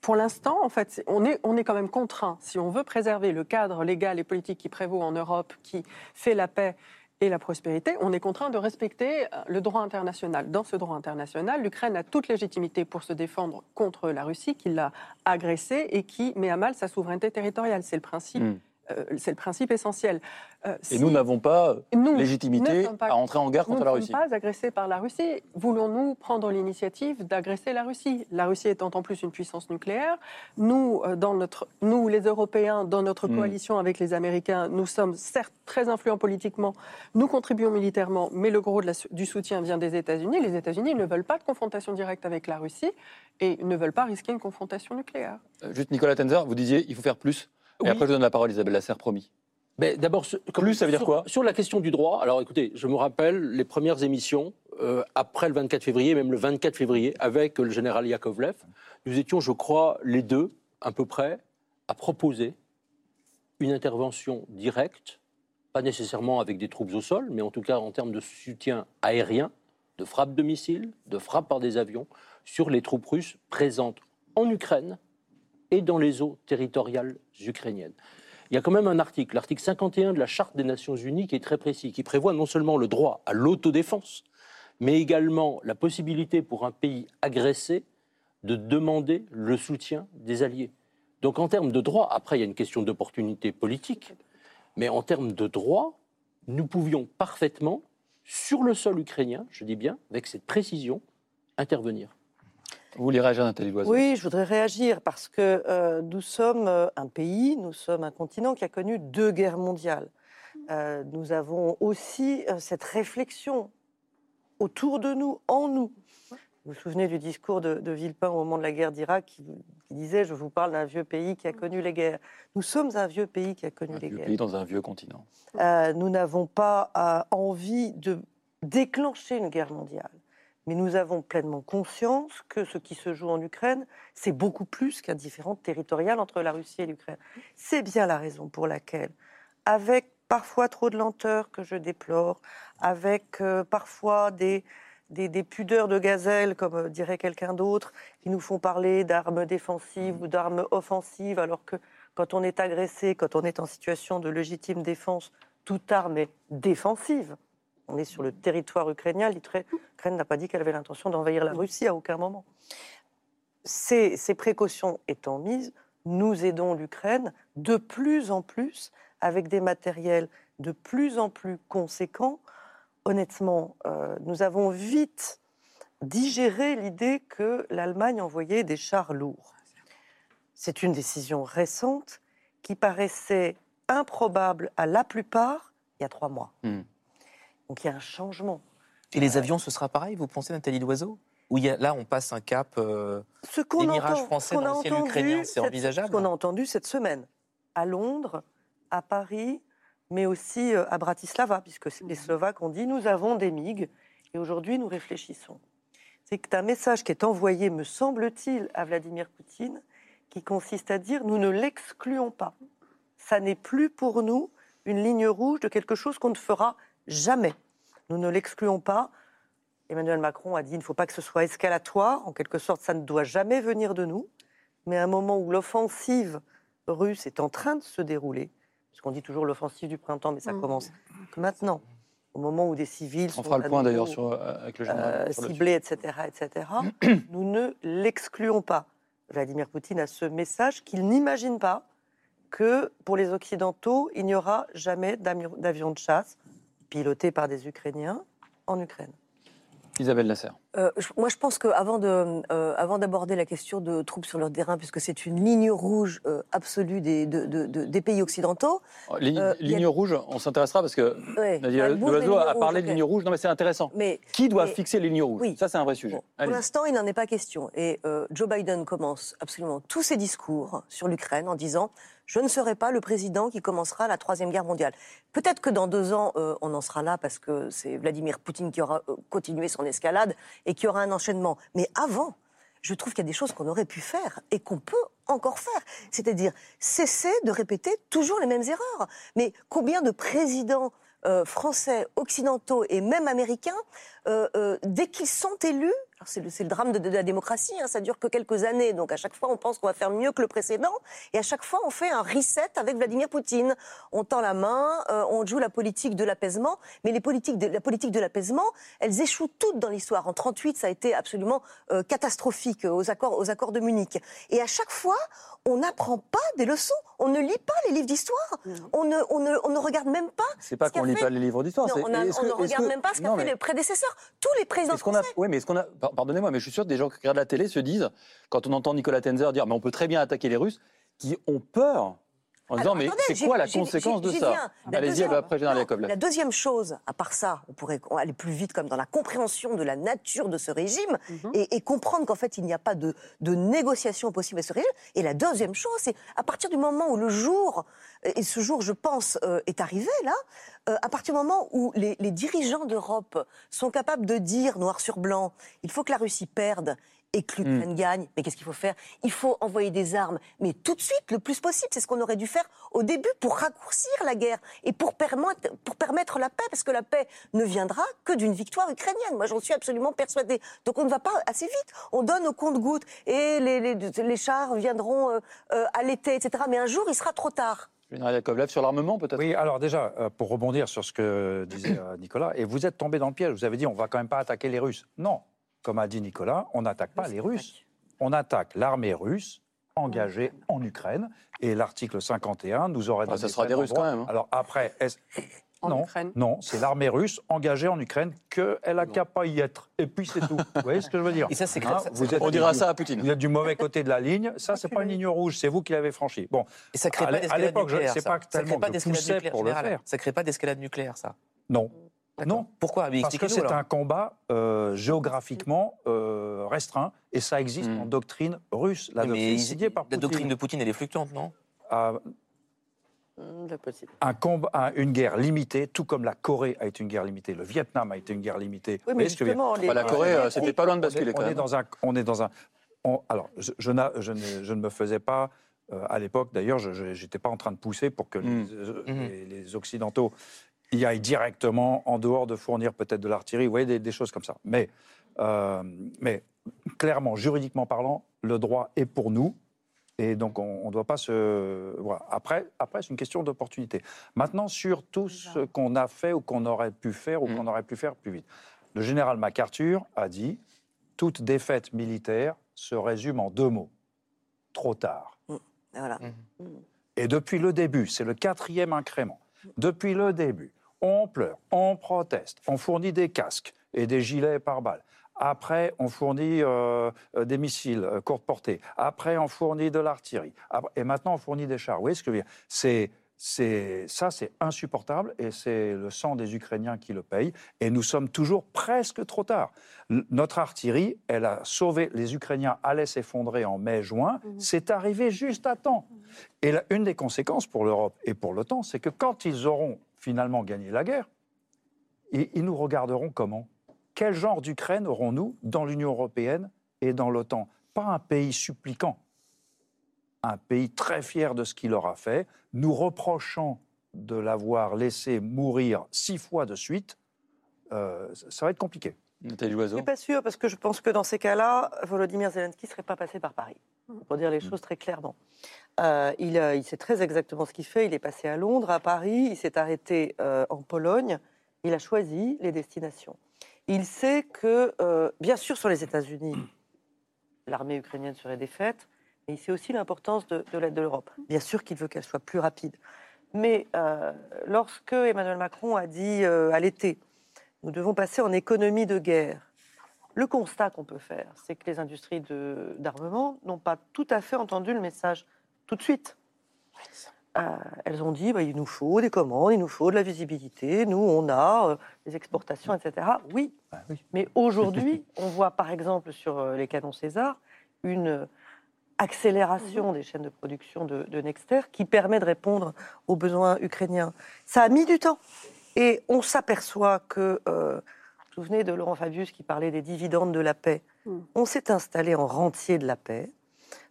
Speaker 8: pour l'instant, en fait, on est, on est quand même contraint, si on veut préserver le cadre légal et politique qui prévaut en Europe, qui fait la paix et la prospérité, on est contraint de respecter euh, le droit international. Dans ce droit international, l'Ukraine a toute légitimité pour se défendre contre la Russie qui l'a agressée et qui met à mal sa souveraineté territoriale. C'est le principe.
Speaker 1: Hmm.
Speaker 8: Euh, c'est le principe essentiel. Euh,
Speaker 1: Et
Speaker 8: si
Speaker 1: nous n'avons pas
Speaker 8: nous
Speaker 1: légitimité
Speaker 8: ne sommes pas-
Speaker 1: à entrer en guerre
Speaker 8: nous
Speaker 1: contre
Speaker 8: ne
Speaker 1: la
Speaker 8: sommes
Speaker 1: Russie.
Speaker 8: pas agressés par la Russie. Voulons-nous prendre l'initiative d'agresser la Russie? La Russie étant en plus une puissance nucléaire, nous, euh, dans notre, nous les Européens, dans notre
Speaker 1: Hmm.
Speaker 8: coalition avec les Américains, nous sommes certes très influents politiquement, nous contribuons militairement, mais le gros de la- du soutien vient des États-Unis. Les États-Unis ne veulent pas de confrontation directe avec la Russie et ne veulent pas risquer une confrontation nucléaire.
Speaker 1: Euh, Juste Nicolas Tenzer, vous disiez il faut faire plus. Et
Speaker 7: Oui.
Speaker 1: après, je donne la parole à Isabelle Lasserre, promis.
Speaker 7: Mais d'abord,
Speaker 1: Plus, ça veut dire
Speaker 7: sur-
Speaker 1: quoi
Speaker 7: Sur la question du droit, alors écoutez, je me rappelle les premières émissions euh, après le 24 février, même le 24 février, avec le général Yakovlev. Nous étions, je crois, les deux, à peu près, à proposer une intervention directe, pas nécessairement avec des troupes au sol, mais en tout cas en termes de soutien aérien, de frappe de missiles, de frappe par des avions, sur les troupes russes présentes en Ukraine et dans les eaux territoriales ukrainiennes. Il y a quand même un article, l'article 51 de la Charte des Nations Unies, qui est très précis, qui prévoit non seulement le droit à l'autodéfense, mais également la possibilité pour un pays agressé de demander le soutien des alliés. Donc en termes de droit, après il y a une question d'opportunité politique, mais en termes de droit, nous pouvions parfaitement, sur le sol ukrainien, je dis bien, avec cette précision, intervenir.
Speaker 1: Vous voulez réagir, Nathalie Loiseau?
Speaker 4: Oui, je voudrais réagir parce que euh, nous sommes euh, un pays, nous sommes un continent qui a connu deux guerres mondiales. Euh, nous avons aussi euh, cette réflexion autour de nous, en nous. Vous vous souvenez du discours de, de Villepin au moment de la guerre d'Irak qui, qui disait Je vous parle d'un vieux pays qui a connu les guerres. Nous sommes un vieux pays qui a connu
Speaker 1: Un
Speaker 4: les
Speaker 1: vieux
Speaker 4: guerres.
Speaker 1: pays dans un vieux continent.
Speaker 4: Euh, nous n'avons pas envie de déclencher une guerre mondiale. Mais nous avons pleinement conscience que ce qui se joue en Ukraine, c'est beaucoup plus qu'un différend territorial entre la Russie et l'Ukraine. C'est bien la raison pour laquelle, avec parfois trop de lenteur que je déplore, avec euh, parfois des, des, des pudeurs de gazelle, comme euh, dirait quelqu'un d'autre, qui nous font parler d'armes défensives ou d'armes offensives, alors que quand on est agressé, quand on est en situation de légitime défense, toute arme est défensive. On est sur le territoire ukrainien. L'Ukraine n'a pas dit qu'elle avait l'intention d'envahir la Russie à aucun moment. Ces, précautions étant mises, nous aidons l'Ukraine de plus en plus avec des matériels de plus en plus conséquents. Honnêtement, euh, nous avons vite digéré l'idée que l'Allemagne envoyait des chars lourds. C'est une décision récente qui paraissait improbable à la plupart il y a trois mois.
Speaker 1: Hmm.
Speaker 4: Donc il y a un changement.
Speaker 2: Et les avions, ce sera pareil, vous pensez, Nathalie Loiseau? Il y a- là, on passe un cap. euh,
Speaker 4: Ce qu'on
Speaker 2: Des mirages
Speaker 4: entend-
Speaker 2: français
Speaker 4: ce qu'on
Speaker 2: dans le ciel ukrainien, c'est envisageable
Speaker 4: Ce qu'on a entendu cette semaine, à Londres, à Paris, mais aussi euh, à Bratislava, puisque les Slovaques ont dit nous avons des MiG et aujourd'hui nous réfléchissons. C'est un message qui est envoyé, me semble-t-il, à Vladimir Poutine, qui consiste à dire nous ne l'excluons pas. Ça n'est plus pour nous une ligne rouge de quelque chose qu'on ne fera jamais. Nous ne l'excluons pas. Emmanuel Macron a dit il ne faut pas que ce soit escalatoire. En quelque sorte, ça ne doit jamais venir de nous. Mais à un moment où l'offensive russe est en train de se dérouler, puisqu'on dit toujours l'offensive du printemps, mais ça
Speaker 8: Mm.
Speaker 4: commence que maintenant, au moment où des civils
Speaker 1: On
Speaker 4: sont
Speaker 1: fera le
Speaker 4: à
Speaker 1: point
Speaker 4: nouveau,
Speaker 1: d'ailleurs sur, avec le général.
Speaker 4: euh,
Speaker 1: sur le
Speaker 4: ciblés, etc., etc., nous ne l'excluons pas. Vladimir Poutine a ce message qu'il n'imagine pas que pour les Occidentaux, il n'y aura jamais d'avions de chasse pilotés par des Ukrainiens en Ukraine.
Speaker 1: Isabelle Lasserre.
Speaker 9: Euh, je- moi, je pense qu'avant euh, d'aborder la question de troupes sur leur terrain, puisque c'est une ligne rouge euh, absolue des, de- de- de- des pays occidentaux,
Speaker 1: Ligne,
Speaker 9: a-
Speaker 1: ligne rouge, on s'intéressera parce que
Speaker 9: ouais,
Speaker 1: Nadia Loiseau a parlé de ligne rouge. Non, mais c'est intéressant.
Speaker 9: Mais
Speaker 1: Qui doit
Speaker 9: mais-
Speaker 1: fixer les lignes rouges?
Speaker 9: oui.
Speaker 1: Ça, c'est un vrai sujet.
Speaker 9: Bon, pour l'instant, il n'en est pas question. Et Joe Biden commence absolument tous ses discours sur l'Ukraine en disant Je ne serai pas le président qui commencera la Troisième Guerre mondiale. Peut-être que dans deux ans, euh, on en sera là parce que c'est Vladimir Poutine qui aura euh, continué son escalade et qui aura un enchaînement. Mais avant, je trouve qu'il y a des choses qu'on aurait pu faire et qu'on peut encore faire. C'est-à-dire cesser de répéter toujours les mêmes erreurs. Mais combien de présidents euh, français, occidentaux et même américains, euh, euh, dès qu'ils sont élus, C'est le, drame de, de la démocratie, hein, ça dure que quelques années, donc à chaque fois on pense qu'on va faire mieux que le précédent, et à chaque fois on fait un reset avec Vladimir Poutine. On tend la main, euh, on joue la politique de l'apaisement, mais les politiques de, la politique de l'apaisement, elles échouent toutes dans l'histoire. En 38, ça a été absolument euh, catastrophique aux accords, aux accords de Munich. Et à chaque fois, on n'apprend pas des leçons, on ne lit pas les livres d'histoire, on ne, on, ne, on ne regarde même pas.
Speaker 1: C'est pas qu'on lit
Speaker 9: fait-
Speaker 1: pas les livres d'histoire.
Speaker 9: On, a-
Speaker 1: est-ce
Speaker 9: on
Speaker 1: que-
Speaker 9: ne regarde
Speaker 1: que-
Speaker 9: même pas ce qu'ont fait
Speaker 1: mais-
Speaker 9: les prédécesseurs. Tous les présidents
Speaker 1: Est-ce qu'on a, oui, mais est-ce qu'on a, pardonnez-moi, mais je suis sûr que des gens qui regardent la télé se disent, quand on entend Nicolas Tenzer dire, mais on peut très bien attaquer les Russes, qui ont peur en disant,
Speaker 9: Alors,
Speaker 1: mais
Speaker 9: attendez,
Speaker 1: c'est quoi la conséquence de ça Allez-y, après Général Yakovlev.
Speaker 9: La deuxième chose, à part ça, on pourrait aller plus vite comme dans la compréhension de la nature de ce régime
Speaker 1: Mhm.
Speaker 9: et, et comprendre qu'en fait il n'y a pas de, de négociation possible à ce régime. Et la deuxième chose, c'est à partir du moment où le jour, et ce jour je pense euh, est arrivé là, euh, à partir du moment où les, les dirigeants d'Europe sont capables de dire noir sur blanc, il faut que la Russie perde et que l'Ukraine gagne. Mais qu'est-ce qu'il faut faire? Il faut envoyer des armes, mais tout de suite, le plus possible. C'est ce qu'on aurait dû faire au début pour raccourcir la guerre et pour permettre, pour permettre la paix, parce que la paix ne viendra que d'une victoire ukrainienne. Moi, j'en suis absolument persuadée. Donc on ne va pas assez vite. On donne au compte-gouttes et les, les, les chars viendront euh, euh, à l'été, etc. Mais un jour, il sera trop tard.
Speaker 1: Général Yakovlev, sur l'armement, peut-être?
Speaker 5: Oui, alors déjà, euh, pour rebondir sur ce que disait euh, Nicolas, et vous êtes tombé dans le piège, vous avez dit on va quand même pas attaquer les Russes. Non, comme a dit Nicolas, on n'attaque pas les Russes. On attaque l'armée russe engagée en Ukraine, et l'article 51 nous aurait
Speaker 1: Ah,
Speaker 5: donné
Speaker 1: ça sera des Russes quand même, hein.
Speaker 5: Alors après, est-ce...
Speaker 8: En
Speaker 5: non,
Speaker 8: Ukraine.
Speaker 5: non, c'est l'armée russe engagée en Ukraine qu'elle a qu'à pas y être. Et puis c'est tout. Vous voyez ce que je veux dire
Speaker 2: Et ça, c'est
Speaker 5: Hein,
Speaker 1: On dira
Speaker 5: du-
Speaker 1: ça à Poutine.
Speaker 5: Vous êtes du mauvais côté de la ligne. Ça, c'est pas une ligne rouge. C'est vous qui l'avez franchi. Bon,
Speaker 2: Et ça crée
Speaker 5: À l'époque, je- pas
Speaker 2: ça
Speaker 5: tellement
Speaker 2: crée pas
Speaker 5: que je
Speaker 2: d'escalade
Speaker 5: poussais
Speaker 2: nucléaire
Speaker 5: pour le faire.
Speaker 2: Ça crée pas d'escalade nucléaire, ça.
Speaker 5: non. Non.
Speaker 2: Pourquoi Mais
Speaker 5: Parce que c'est un combat euh, géographiquement euh, restreint et ça existe
Speaker 1: Mm.
Speaker 5: en doctrine russe. La
Speaker 2: mais
Speaker 5: doctrine par
Speaker 2: la doctrine de Poutine, elle est fluctuante, non?
Speaker 5: Euh,
Speaker 4: c'est possible.
Speaker 5: un combat, un- une guerre limitée, tout comme la Corée a été une guerre limitée, le Vietnam a été une guerre limitée.
Speaker 4: Oui, mais justement, les-
Speaker 1: la Corée, euh, c'était pas loin de basculer
Speaker 5: on
Speaker 1: quand
Speaker 5: est
Speaker 1: même.
Speaker 5: dans un, on est dans un. on- alors, je, je, n'a- je ne, je ne me faisais pas euh, à l'époque. D'ailleurs, je n'étais pas en train de pousser pour que les, les- les occidentaux y aillent directement en dehors de fournir peut-être de l'artillerie. Vous voyez des, des choses comme ça. Mais, euh, mais clairement, juridiquement parlant, le droit est pour nous. Et donc, on ne doit pas se. Voilà. Après, après c'est une question d'opportunité. Maintenant, sur tout ce qu'on a fait ou qu'on aurait pu faire ou
Speaker 1: Mm.
Speaker 5: qu'on aurait pu faire plus vite. Le général MacArthur a dit toute défaite militaire se résume en deux mots trop tard.
Speaker 9: Voilà.
Speaker 5: Et depuis le début, c'est le quatrième incrément. Depuis le début, on pleure, on proteste, on fournit des casques et des gilets pare-balles. Après, on fournit euh, euh, des missiles euh, courte portée. Après, on fournit de l'artillerie. Et maintenant, on fournit des chars. Vous voyez ce que je veux dire? C'est, Ça, c'est insupportable et c'est le sang des Ukrainiens qui le paye. Et nous sommes toujours presque trop tard. L- Notre artillerie, elle a sauvé. Les Ukrainiens allaient s'effondrer en mai-juin. C'est arrivé juste à temps. Et une des conséquences pour l'Europe et pour l'OTAN, c'est que quand ils auront finalement gagné la guerre, ils, ils nous regarderont comment? Quel genre d'Ukraine aurons-nous dans l'Union européenne et dans l'OTAN? Pas un pays suppliquant, un pays très fier de ce qu'il aura fait, nous reprochant de l'avoir laissé mourir six fois de suite. euh, ça va être compliqué.
Speaker 1: Nathalie
Speaker 4: Je
Speaker 1: Loiseau.
Speaker 4: suis pas sûre, parce que je pense que dans ces cas-là, Volodymyr Zelensky ne serait pas passé par Paris, pour dire les
Speaker 1: Mm.
Speaker 4: choses très clairement. Euh, il, euh, il sait très exactement ce qu'il fait. Il est passé à Londres, à Paris, il s'est arrêté euh, en Pologne. Il a choisi les destinations. Il sait que, euh, bien sûr, sur les États-Unis, l'armée ukrainienne serait défaite, il sait aussi l'importance de, de l'aide de l'Europe. Bien sûr qu'il veut qu'elle soit plus rapide. Mais euh, lorsque Emmanuel Macron a dit euh, à l'été, nous devons passer en économie de guerre, le constat qu'on peut faire, c'est que les industries d'armement n'ont pas tout à fait entendu le message tout de suite. Euh, elles ont dit, bah, il nous faut des commandes, il nous faut de la visibilité, nous, on a des exportations, etc. Oui, mais aujourd'hui, on voit par exemple sur les canons César une accélération des chaînes de production de, de Nexter qui permet de répondre aux besoins ukrainiens. Ça a mis du temps. Et on s'aperçoit que, euh, vous vous souvenez de Laurent Fabius qui parlait des dividendes de la paix,
Speaker 8: Mm.
Speaker 4: on s'est installé en rentier de la paix.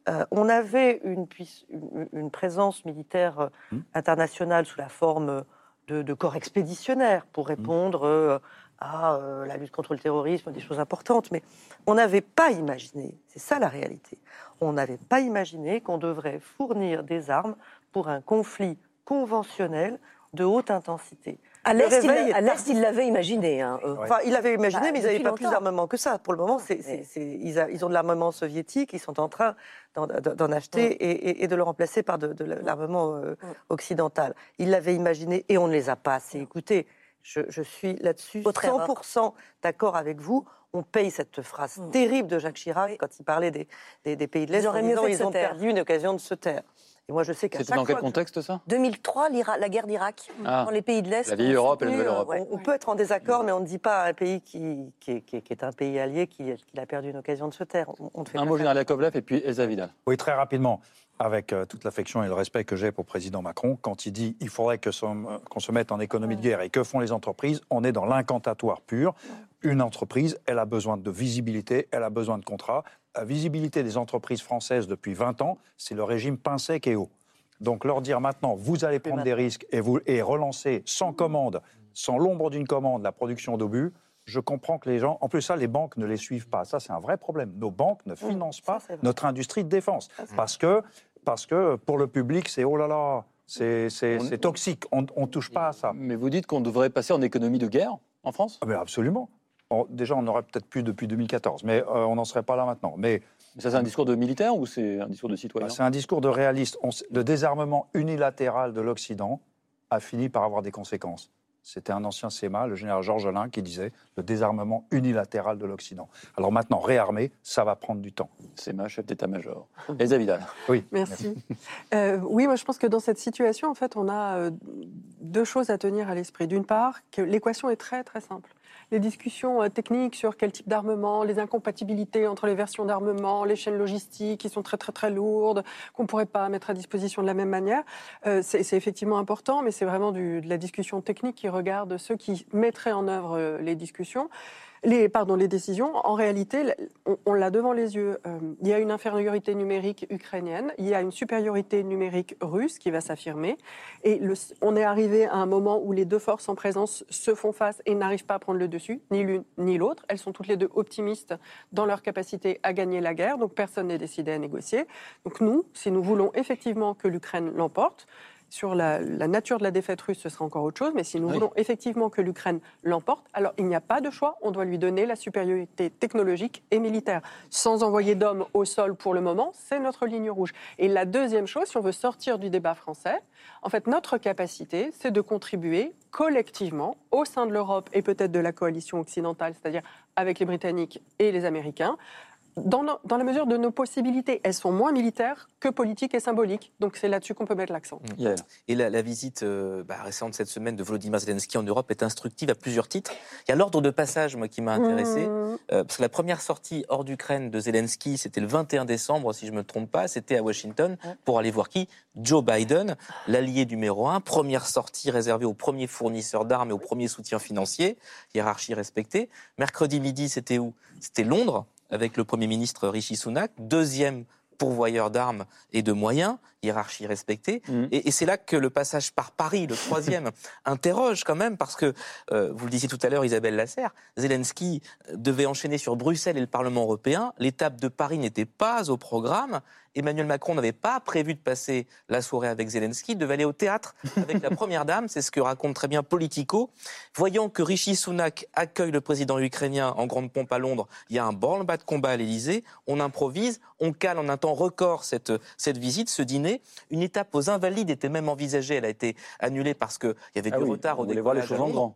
Speaker 4: Euh, on avait une, puiss- une- une présence militaire euh, internationale sous la forme de, de corps expéditionnaires pour répondre euh, à euh, la lutte contre le terrorisme, des choses importantes, mais on n'avait pas imaginé, c'est ça la réalité, on n'avait pas imaginé qu'on devrait fournir des armes pour un conflit conventionnel de haute intensité.
Speaker 9: À
Speaker 4: Le
Speaker 9: l'Est, il-
Speaker 4: est
Speaker 9: l'avait imaginé. hein.
Speaker 4: Enfin, il avait imaginé,
Speaker 9: Bah,
Speaker 4: mais ils n'avaient pas plus d'armement que ça. Pour le moment, ils, a- ils ont de l'armement soviétique, ils sont en train d'en- acheter
Speaker 9: Ouais.
Speaker 4: et, de le remplacer par de, de l'armement euh, occidental. Ils l'avaient imaginé et on ne les a pas assez écoutés. Je, je suis là-dessus
Speaker 9: Votre erreur.
Speaker 4: 100% d'accord avec vous. On paye cette phrase
Speaker 9: Mm.
Speaker 4: terrible de Jacques Chirac quand il parlait des, des- des pays de l'Est
Speaker 9: Ils
Speaker 4: en
Speaker 9: auraient mieux
Speaker 4: disant
Speaker 9: fait de
Speaker 4: ils
Speaker 9: se
Speaker 4: ont
Speaker 9: taire.
Speaker 4: perdu une occasion de se taire. Et moi, je sais qu'à
Speaker 1: C'était dans quel
Speaker 4: que-
Speaker 1: contexte ça?
Speaker 9: 2003, l'Ira- la guerre d'Irak,
Speaker 1: Ah.
Speaker 9: dans les pays de l'Est.
Speaker 1: La vieille Europe et la nouvelle Europe.
Speaker 9: ouais.
Speaker 4: On, on peut être en désaccord, mais on ne dit pas à un pays qui, qui, est- qui est- qui est un pays allié qu'il a perdu une occasion de se taire. On, on ne fait
Speaker 1: Un mot, général Yakovlev, et puis Elsa Vidal.
Speaker 5: Oui, très rapidement, avec euh, toute l'affection et le respect que j'ai pour le président Macron, quand il dit il faudrait que son- qu'on se mette en économie de guerre et que font les entreprises, on est dans l'incantatoire pur. Une entreprise, elle a besoin de visibilité, elle a besoin de contrats. La visibilité des entreprises françaises depuis 20 ans, c'est le régime pain sec et eau. Donc leur dire maintenant, vous allez prendre des risques et, vous, et relancer sans commande, sans l'ombre d'une commande, la production d'obus, je comprends que les gens, en plus ça, les banques ne les suivent pas. Ça, c'est un vrai problème. Nos banques ne financent pas notre industrie de défense.
Speaker 4: Ça,
Speaker 5: Parce que, parce que pour le public, c'est oh là là, c'est toxique. On ne touche pas à ça.
Speaker 1: Mais vous dites qu'on devrait passer en économie de guerre en France?
Speaker 5: Ah, absolument. On- déjà, on n'aurait peut-être plus depuis 2014, mais euh, on n'en serait pas là maintenant. Mais
Speaker 1: Mais Ça, c'est un discours de militaire ou c'est un discours de citoyen?
Speaker 5: Bah, c'est un discours de réaliste. On le désarmement unilatéral de l'Occident a fini par avoir des conséquences. C'était un ancien SEMA, le général Georges Alain, qui disait le désarmement unilatéral de l'Occident. Alors maintenant, réarmer, ça va prendre du temps.
Speaker 1: C'est ma chef d'état-major. Elsa Vidal.
Speaker 5: Oui.
Speaker 8: Merci. Euh, oui, moi je pense que dans cette situation, en fait, on a euh, deux choses à tenir à l'esprit. D'une part, que l'équation est très très simple. Les discussions euh, techniques sur quel type d'armement, les incompatibilités entre les versions d'armement, les chaînes logistiques qui sont très très très lourdes, qu'on ne pourrait pas mettre à disposition de la même manière, euh, c'est effectivement important, mais c'est vraiment du- de la discussion technique qui regarde ceux qui mettraient en œuvre euh, les discussions. Les, pardon, les décisions, en réalité, on, l'a devant les yeux. Euh, il y a une infériorité numérique ukrainienne, il y a une supériorité numérique russe qui va s'affirmer. Et on est arrivé à un moment où les deux forces en présence se font face et n'arrivent pas à prendre le dessus, ni l'une ni l'autre. Elles sont toutes les deux optimistes dans leur capacité à gagner la guerre, donc personne n'est décidé à négocier. Donc nous, si nous voulons effectivement que l'Ukraine l'emporte, sur la, la nature de la défaite russe, ce sera encore autre chose, mais si nous
Speaker 1: Oui.
Speaker 8: voulons effectivement que l'Ukraine l'emporte, alors il n'y a pas de choix, on doit lui donner la supériorité technologique et militaire. Sans envoyer d'hommes au sol pour le moment, c'est notre ligne rouge. Et la deuxième chose, si on veut sortir du débat français, en fait, notre capacité, c'est de contribuer collectivement au sein de l'Europe et peut-être de la coalition occidentale, c'est-à-dire avec les Britanniques et les Américains, dans, no- dans la mesure de nos possibilités. Elles sont moins militaires que politiques et symboliques. Donc c'est là-dessus qu'on peut mettre l'accent.
Speaker 1: Yael.
Speaker 2: Et la, la visite euh, bah, récente cette semaine de Volodymyr Zelensky en Europe est instructive à plusieurs titres. Il y a l'ordre de passage, moi, qui m'a intéressé.
Speaker 8: Mmh.
Speaker 2: Euh, parce que la première sortie hors d'Ukraine de Zelensky, c'était le 21 décembre, si je ne me trompe pas, c'était à Washington, pour aller voir qui? Joe Biden, l'allié numéro un. Première sortie réservée aux premiers fournisseurs d'armes et aux premiers soutiens financiers, hiérarchie respectée. Mercredi midi, c'était où? C'était Londres, avec le Premier ministre Rishi Sunak. Deuxième pourvoyeur d'armes et de moyens, hiérarchie respectée.
Speaker 1: Mhm.
Speaker 2: Et, et c'est là que le passage par Paris, le troisième, interroge quand même, parce que, euh, vous le disiez tout à l'heure, Isabelle Lasserre, Zelensky devait enchaîner sur Bruxelles et le Parlement européen. L'étape de Paris n'était pas au programme. Emmanuel Macron n'avait pas prévu de passer la soirée avec Zelensky, il devait aller au théâtre avec la Première Dame, c'est ce que raconte très bien Politico. Voyant que Rishi Sunak accueille le président ukrainien en grande pompe à Londres, il y a un branle-bas de combat à l'Élysée, on improvise, on cale en un temps record cette, cette visite, ce dîner. Une étape aux Invalides était même envisagée, elle a été annulée parce qu'il y avait
Speaker 1: Ah
Speaker 2: du
Speaker 1: oui,
Speaker 2: retard
Speaker 1: on
Speaker 2: au
Speaker 1: voulait voir les
Speaker 2: décollage
Speaker 1: choses en grand.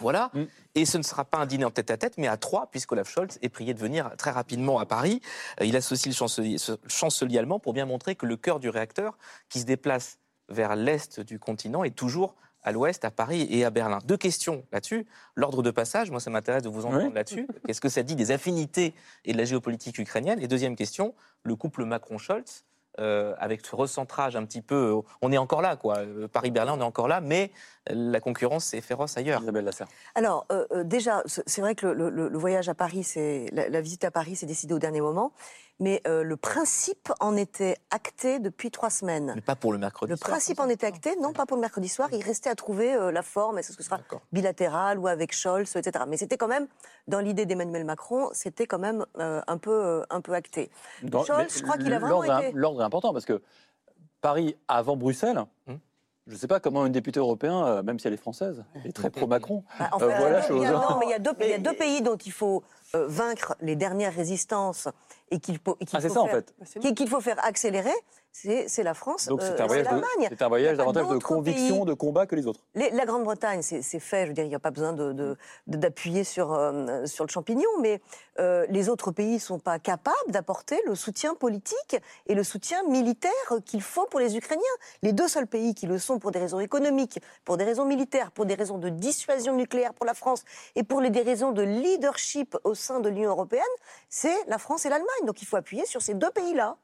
Speaker 2: Voilà.
Speaker 1: Mm.
Speaker 2: Et ce ne sera pas un dîner en tête à tête, mais à trois, puisqu'Olaf Scholz est prié de venir très rapidement à Paris. Euh, Il associe le chancelier, ce chancelier allemand pour bien montrer que le cœur du réacteur, qui se déplace vers l'est du continent, est toujours à l'ouest, à Paris et à Berlin. Deux questions là-dessus. L'ordre de passage, moi ça m'intéresse de vous entendre
Speaker 1: Oui.
Speaker 2: là-dessus. Qu'est-ce que ça dit des affinités et de la géopolitique ukrainienne? Et deuxième question, le couple Macron-Scholz, euh, avec ce recentrage un petit peu, on est encore là, quoi. Euh, Paris-Berlin, on est encore là, mais la concurrence est féroce ailleurs.
Speaker 1: Isabelle Lasserre.
Speaker 9: Alors, euh, euh, déjà, c'est c'est vrai que le, le- le voyage à Paris, c'est la, la visite à Paris, s'est décidée au dernier moment, mais euh, le principe en était acté depuis trois semaines.
Speaker 2: Mais pas pour le mercredi.
Speaker 9: Le
Speaker 2: soir,
Speaker 9: principe
Speaker 2: comme
Speaker 9: en était acté, non pas pour le mercredi soir, il restait à trouver euh, la forme, est-ce que ce sera bilatéral ou avec Scholz, etc. Mais c'était quand même, dans l'idée d'Emmanuel Macron, c'était quand même euh, un, peu, euh, un peu acté.
Speaker 1: Dans-
Speaker 9: Scholz, je crois qu'il a vraiment
Speaker 1: l'ordre est-
Speaker 9: été-
Speaker 1: L'ordre est important parce que Paris avant Bruxelles,
Speaker 2: Hmm.
Speaker 1: Je ne sais pas comment une députée européenne, euh, même si elle est française, est très pro-Macron.
Speaker 9: Bah, en
Speaker 1: Euh,
Speaker 9: fait,
Speaker 1: voilà
Speaker 9: il y a-
Speaker 1: chose.
Speaker 9: non, mais il y a deux, il y a deux pays dont il faut euh, vaincre les dernières résistances et qu'il faut, et qu'il
Speaker 1: Ah,
Speaker 9: faut
Speaker 1: ça en fait.
Speaker 9: Qu'il faut faire accélérer, c'est la France,
Speaker 1: Donc c'est
Speaker 9: euh,
Speaker 1: un voyage, de- un voyage davantage de conviction,
Speaker 9: pays.
Speaker 1: de combat que les autres.
Speaker 9: Les- la Grande-Bretagne, c'est c'est fait, je veux dire, il n'y a pas besoin de- de- de- d'appuyer sur, euh, sur le champignon, mais euh, les autres pays ne sont pas capables d'apporter le soutien politique et le soutien militaire qu'il faut pour les Ukrainiens. Les deux seuls pays qui le sont pour des raisons économiques, pour des raisons militaires, pour des raisons de dissuasion nucléaire pour la France et pour les, des raisons de leadership au sein de l'Union européenne, c'est la France et l'Allemagne. Donc il faut appuyer sur ces deux pays-là.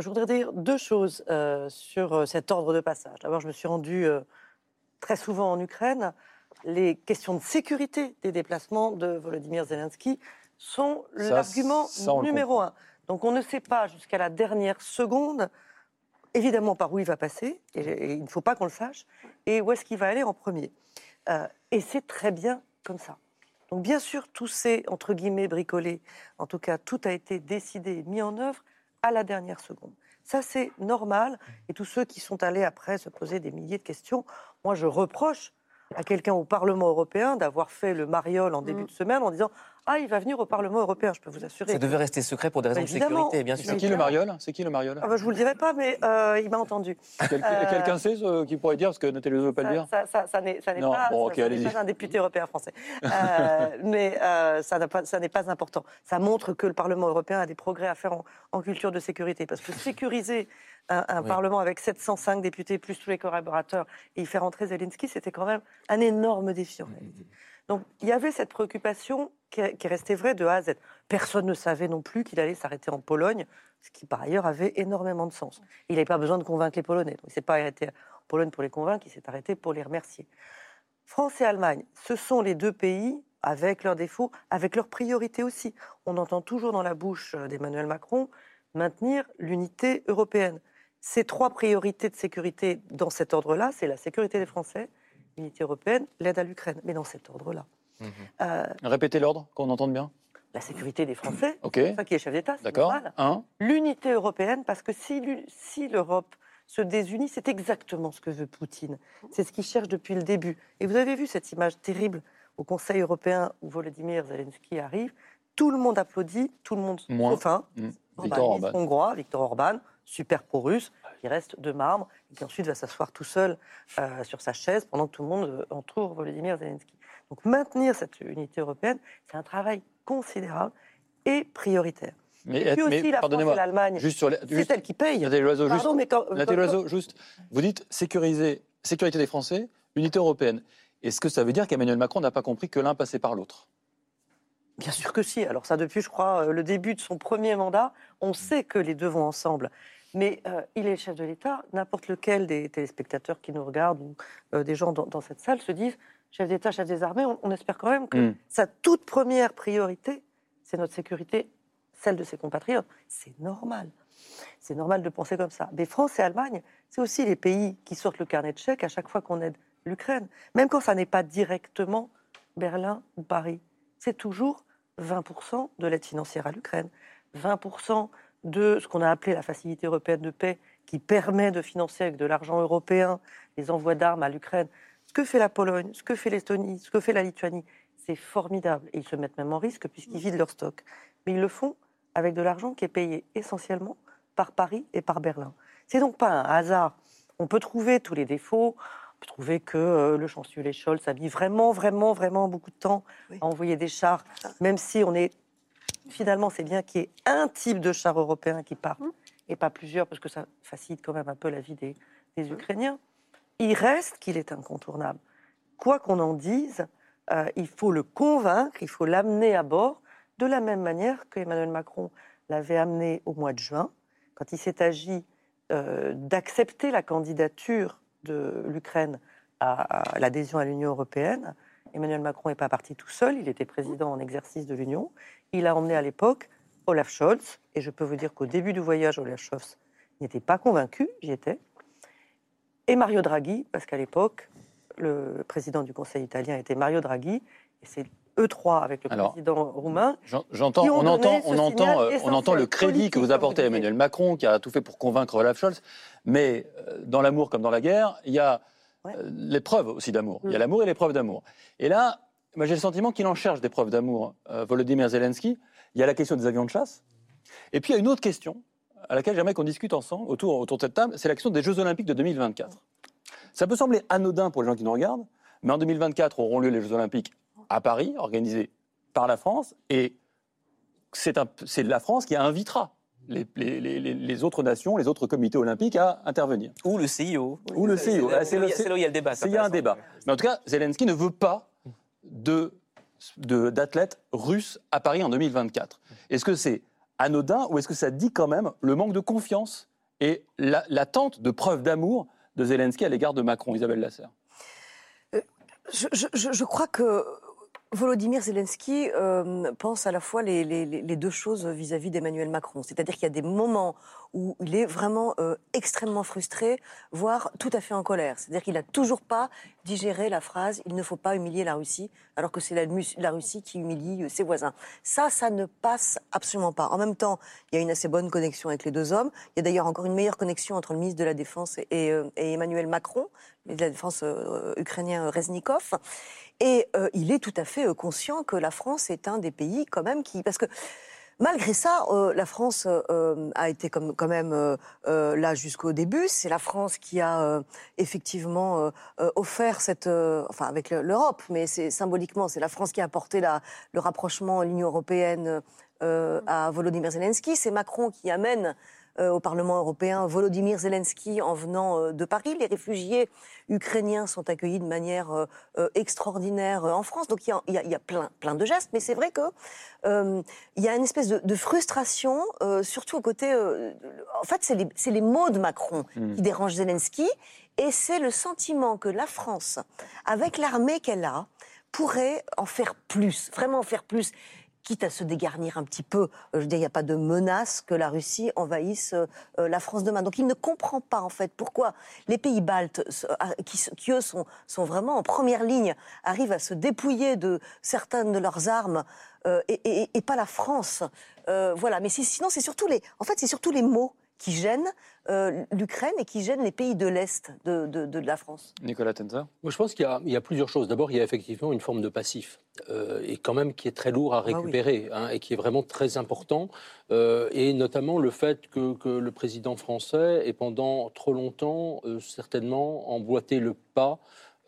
Speaker 4: Je voudrais dire deux choses euh, sur euh, cet ordre de passage. D'abord, je me suis rendue euh, très souvent en Ukraine. Les questions de sécurité des déplacements de Volodymyr Zelensky sont l'argument numéro un. Donc, on ne sait pas jusqu'à la dernière seconde, évidemment, par où il va passer, et, et il ne faut pas qu'on le sache, et où est-ce qu'il va aller en premier. Euh, et c'est très bien comme ça. Donc, bien sûr, tout s'est, entre guillemets, bricolé. En tout cas, tout a été décidé, mis en œuvre à la dernière seconde. Ça, c'est normal. Et tous ceux qui sont allés après se poser des milliers de questions, moi, je reproche à quelqu'un au Parlement européen d'avoir fait le mariole en début
Speaker 8: Mm.
Speaker 4: de semaine en disant Ah, il va venir au Parlement européen, je peux vous assurer.
Speaker 2: Ça devait rester secret pour des raisons de sécurité, bien sûr.
Speaker 1: C'est qui le mariole? C'est qui le mariole?
Speaker 4: Ah bah, je vous le dirai pas, mais euh, il m'a entendu.
Speaker 1: Quel-
Speaker 4: Euh,
Speaker 1: Quelqu'un sait ce qui pourrait dire Parce que Nathalie ne veut pas le dire?
Speaker 4: ça, ça, ça n'est ça n'est
Speaker 1: Non,
Speaker 4: pas,
Speaker 1: bon,
Speaker 4: ça-
Speaker 1: ok,
Speaker 4: ça n'est
Speaker 1: allez-y.
Speaker 4: pas un député européen français. Euh, mais euh, ça n'est pas important. Ça montre que le Parlement européen a des progrès à faire en, en culture de sécurité. Parce que sécuriser un, un
Speaker 2: Oui.
Speaker 4: Parlement avec 705 députés, plus tous les collaborateurs, et y faire entrer Zelensky, c'était quand même un énorme défi. en réalité. Donc il y avait cette préoccupation qui, est- qui est restée vraie de A à Z. Personne ne savait non plus qu'il allait s'arrêter en Pologne, ce qui par ailleurs avait énormément de sens. Il n'avait pas besoin de convaincre les Polonais. Donc, il ne s'est pas arrêté en Pologne pour les convaincre, il s'est arrêté pour les remercier. France et Allemagne, ce sont les deux pays avec leurs défauts, avec leurs priorités aussi. On entend toujours dans la bouche d'Emmanuel Macron maintenir l'unité européenne. Ces trois priorités de sécurité dans cet ordre-là, c'est la sécurité des Français, l'unité européenne, l'aide à l'Ukraine. Mais dans cet ordre-là.
Speaker 2: Mhm.
Speaker 4: Euh,
Speaker 1: Répétez l'ordre, qu'on entende bien.
Speaker 4: la sécurité des Français,
Speaker 1: Ok,
Speaker 4: c'est ça qui est chef d'État, c'est
Speaker 1: d'accord.
Speaker 4: normal.
Speaker 1: Un.
Speaker 4: L'unité européenne, parce que si, l'Europe se désunit, c'est exactement ce que veut Poutine. C'est ce qu'il cherche depuis le début. Et vous avez vu cette image terrible au Conseil européen où Volodymyr Zelensky arrive. Tout le monde applaudit, tout le monde
Speaker 1: Moins.
Speaker 4: sauf un,
Speaker 1: Mm.
Speaker 4: Orban,
Speaker 1: Victor Orban.
Speaker 4: hongrois, Viktor Orban, super pro-russe, qui reste de marbre et qui ensuite va s'asseoir tout seul euh, sur sa chaise pendant que tout le monde euh, entoure Volodymyr Zelensky. Donc maintenir cette unité européenne, c'est un travail considérable et prioritaire.
Speaker 1: Mais,
Speaker 4: Et puis
Speaker 1: mais
Speaker 4: aussi la France et l'Allemagne,
Speaker 1: juste sur les.
Speaker 4: c'est elle qui paye.
Speaker 1: Nathalie Loiseau, juste.
Speaker 4: Pardon, mais quand,
Speaker 1: Nathalie
Speaker 4: quand-
Speaker 1: Loiseau, juste. Vous dites sécuriser, sécurité des Français, unité européenne. Est-ce que ça veut dire qu'Emmanuel Macron n'a pas compris que l'un passait par l'autre?
Speaker 4: Bien sûr que si. Alors ça, depuis, je crois, euh, le début de son premier mandat, on sait que les deux vont ensemble. Mais euh, il est le chef de l'État. N'importe lequel des téléspectateurs qui nous regardent ou euh, des gens dans, dans cette salle se disent chef d'État, chef des armées, on, on espère quand même que
Speaker 1: Mm.
Speaker 4: sa toute première priorité, c'est notre sécurité, celle de ses compatriotes. C'est normal. C'est normal de penser comme ça. Mais France et Allemagne, c'est aussi les pays qui sortent le carnet de chèques à chaque fois qu'on aide l'Ukraine. Même quand ça n'est pas directement Berlin ou Paris. C'est toujours 20% de l'aide financière à l'Ukraine, 20% de ce qu'on a appelé la facilité européenne de paix, qui permet de financer avec de l'argent européen les envois d'armes à l'Ukraine. Ce que fait la Pologne, ce que fait l'Estonie, ce que fait la Lituanie, c'est formidable. Et ils se mettent même en risque puisqu'ils vident leur stock. Mais ils le font avec de l'argent qui est payé essentiellement par Paris et par Berlin. C'est donc pas un hasard. On peut trouver tous les défauts. On peut trouver que euh, le chancelier Scholz a mis vraiment, vraiment, vraiment beaucoup de temps
Speaker 9: Oui.
Speaker 4: à envoyer des chars, même si on est finalement, c'est bien qu'il y ait un type de char européen qui part et pas plusieurs, parce que ça facilite quand même un peu la vie des, des Ukrainiens. Il reste qu'il est incontournable. Quoi qu'on en dise, euh, il faut le convaincre, il faut l'amener à bord, de la même manière que Emmanuel Macron l'avait amené au mois de juin, quand il s'est agi euh, d'accepter la candidature de l'Ukraine à, à l'adhésion à l'Union européenne. Emmanuel Macron n'est pas parti tout seul, il était président en exercice de l'Union. Il a emmené à l'époque Olaf Scholz, et je peux vous dire qu'au début du voyage, Olaf Scholz n'était pas convaincu, j'y étais, et Mario Draghi, parce qu'à l'époque, le président du Conseil italien était Mario Draghi, et c'est eux trois avec le
Speaker 1: Alors,
Speaker 4: président roumain.
Speaker 1: J'en- J'entends, on entend, on entend, euh, on entend le crédit que vous apportez à Emmanuel Macron, qui a tout fait pour convaincre Olaf Scholz. Mais euh, dans l'amour comme dans la guerre, il y a
Speaker 4: Ouais.
Speaker 1: euh, l'épreuve aussi d'amour. Il y a
Speaker 4: Mm.
Speaker 1: l'amour et l'épreuve d'amour. Et là, j'ai le sentiment qu'il en cherche des preuves d'amour, euh, Volodymyr Zelensky. Il y a la question des avions de chasse. Et puis il y a une autre question à laquelle j'aimerais qu'on discute ensemble autour, autour de cette table, c'est la question des Jeux Olympiques de 2024. Ça peut sembler anodin pour les gens qui nous regardent, mais en 2024 auront lieu les Jeux Olympiques à Paris, organisés par la France, et c'est la France qui invitera les, les- les- les- les autres nations, les autres comités olympiques à intervenir.
Speaker 2: Ou le CIO.
Speaker 1: Ou le CIO. Ah,
Speaker 2: C'est là où il y a- le débat.
Speaker 1: Il y a un débat. Mais en tout cas, Zelensky ne veut pas de de- d'athlètes russes à Paris en 2024. Est-ce que c'est anodin ou est-ce que ça dit quand même le manque de confiance et la- l'attente de preuves d'amour de Zelensky à l'égard de Macron, Isabelle Lasserre?
Speaker 9: Je- je- je crois que Volodymyr Zelensky euh, pense à la fois les, deux choses vis-à-vis d'Emmanuel Macron. C'est-à-dire qu'il y a des moments où il est vraiment euh, extrêmement frustré, voire tout à fait en colère. C'est-à-dire qu'il n'a toujours pas digéré la phrase « il ne faut pas humilier la Russie », alors que c'est la, Russie qui humilie euh, ses voisins. Ça, ça ne passe absolument pas. En même temps, il y a une assez bonne connexion avec les deux hommes. Il y a d'ailleurs encore une meilleure connexion entre le ministre de la Défense et, euh, Emmanuel Macron, le ministre de la Défense ukrainien Reznikov. Et il est tout à fait conscient que la France est un des pays quand même qui... Parce que malgré ça, euh, la France euh, euh, a été comme, quand même euh, là jusqu'au début. C'est la France qui a effectivement offert cette... enfin avec le- l'Europe, mais c'est symboliquement, c'est la France qui a apporté la, le rapprochement à l'Union européenne euh, à Volodymyr Zelensky. C'est Macron qui amène au Parlement européen Volodymyr Zelensky en venant euh, de Paris. Les réfugiés ukrainiens sont accueillis de manière euh, euh, extraordinaire euh, en France. Donc il y a, y y plein, plein de gestes, mais c'est vrai que euh, il y a une espèce de, de frustration, euh, surtout au côté. euh, en fait, c'est les, mots de Macron
Speaker 1: Mm.
Speaker 9: qui dérangent Zelensky, et c'est le sentiment que la France, avec l'armée qu'elle a, pourrait en faire plus, vraiment en faire plus quitte à se dégarnir un petit peu. Euh, Je veux il n'y a pas de menace que la Russie envahisse euh, euh, la France demain. Donc il ne comprend pas, en fait, pourquoi les pays baltes, qui, eux, sont, vraiment en première ligne, arrivent à se dépouiller de certaines de leurs armes et, pas la France. Voilà, mais sinon, c'est surtout les, en fait, c'est surtout les mots qui gênent euh, l'Ukraine et qui gênent les pays de l'Est de, de- de la France.
Speaker 1: Nicolas Tenzer
Speaker 7: Moi, je pense qu'il y, a- il y a plusieurs choses. D'abord, il y a effectivement une forme de passif, euh, et quand même qui est très lourd à
Speaker 9: oui.
Speaker 7: récupérer, hein, et qui est vraiment très important, euh, et notamment le fait que, que le président français ait pendant trop longtemps euh, certainement emboîté le pas.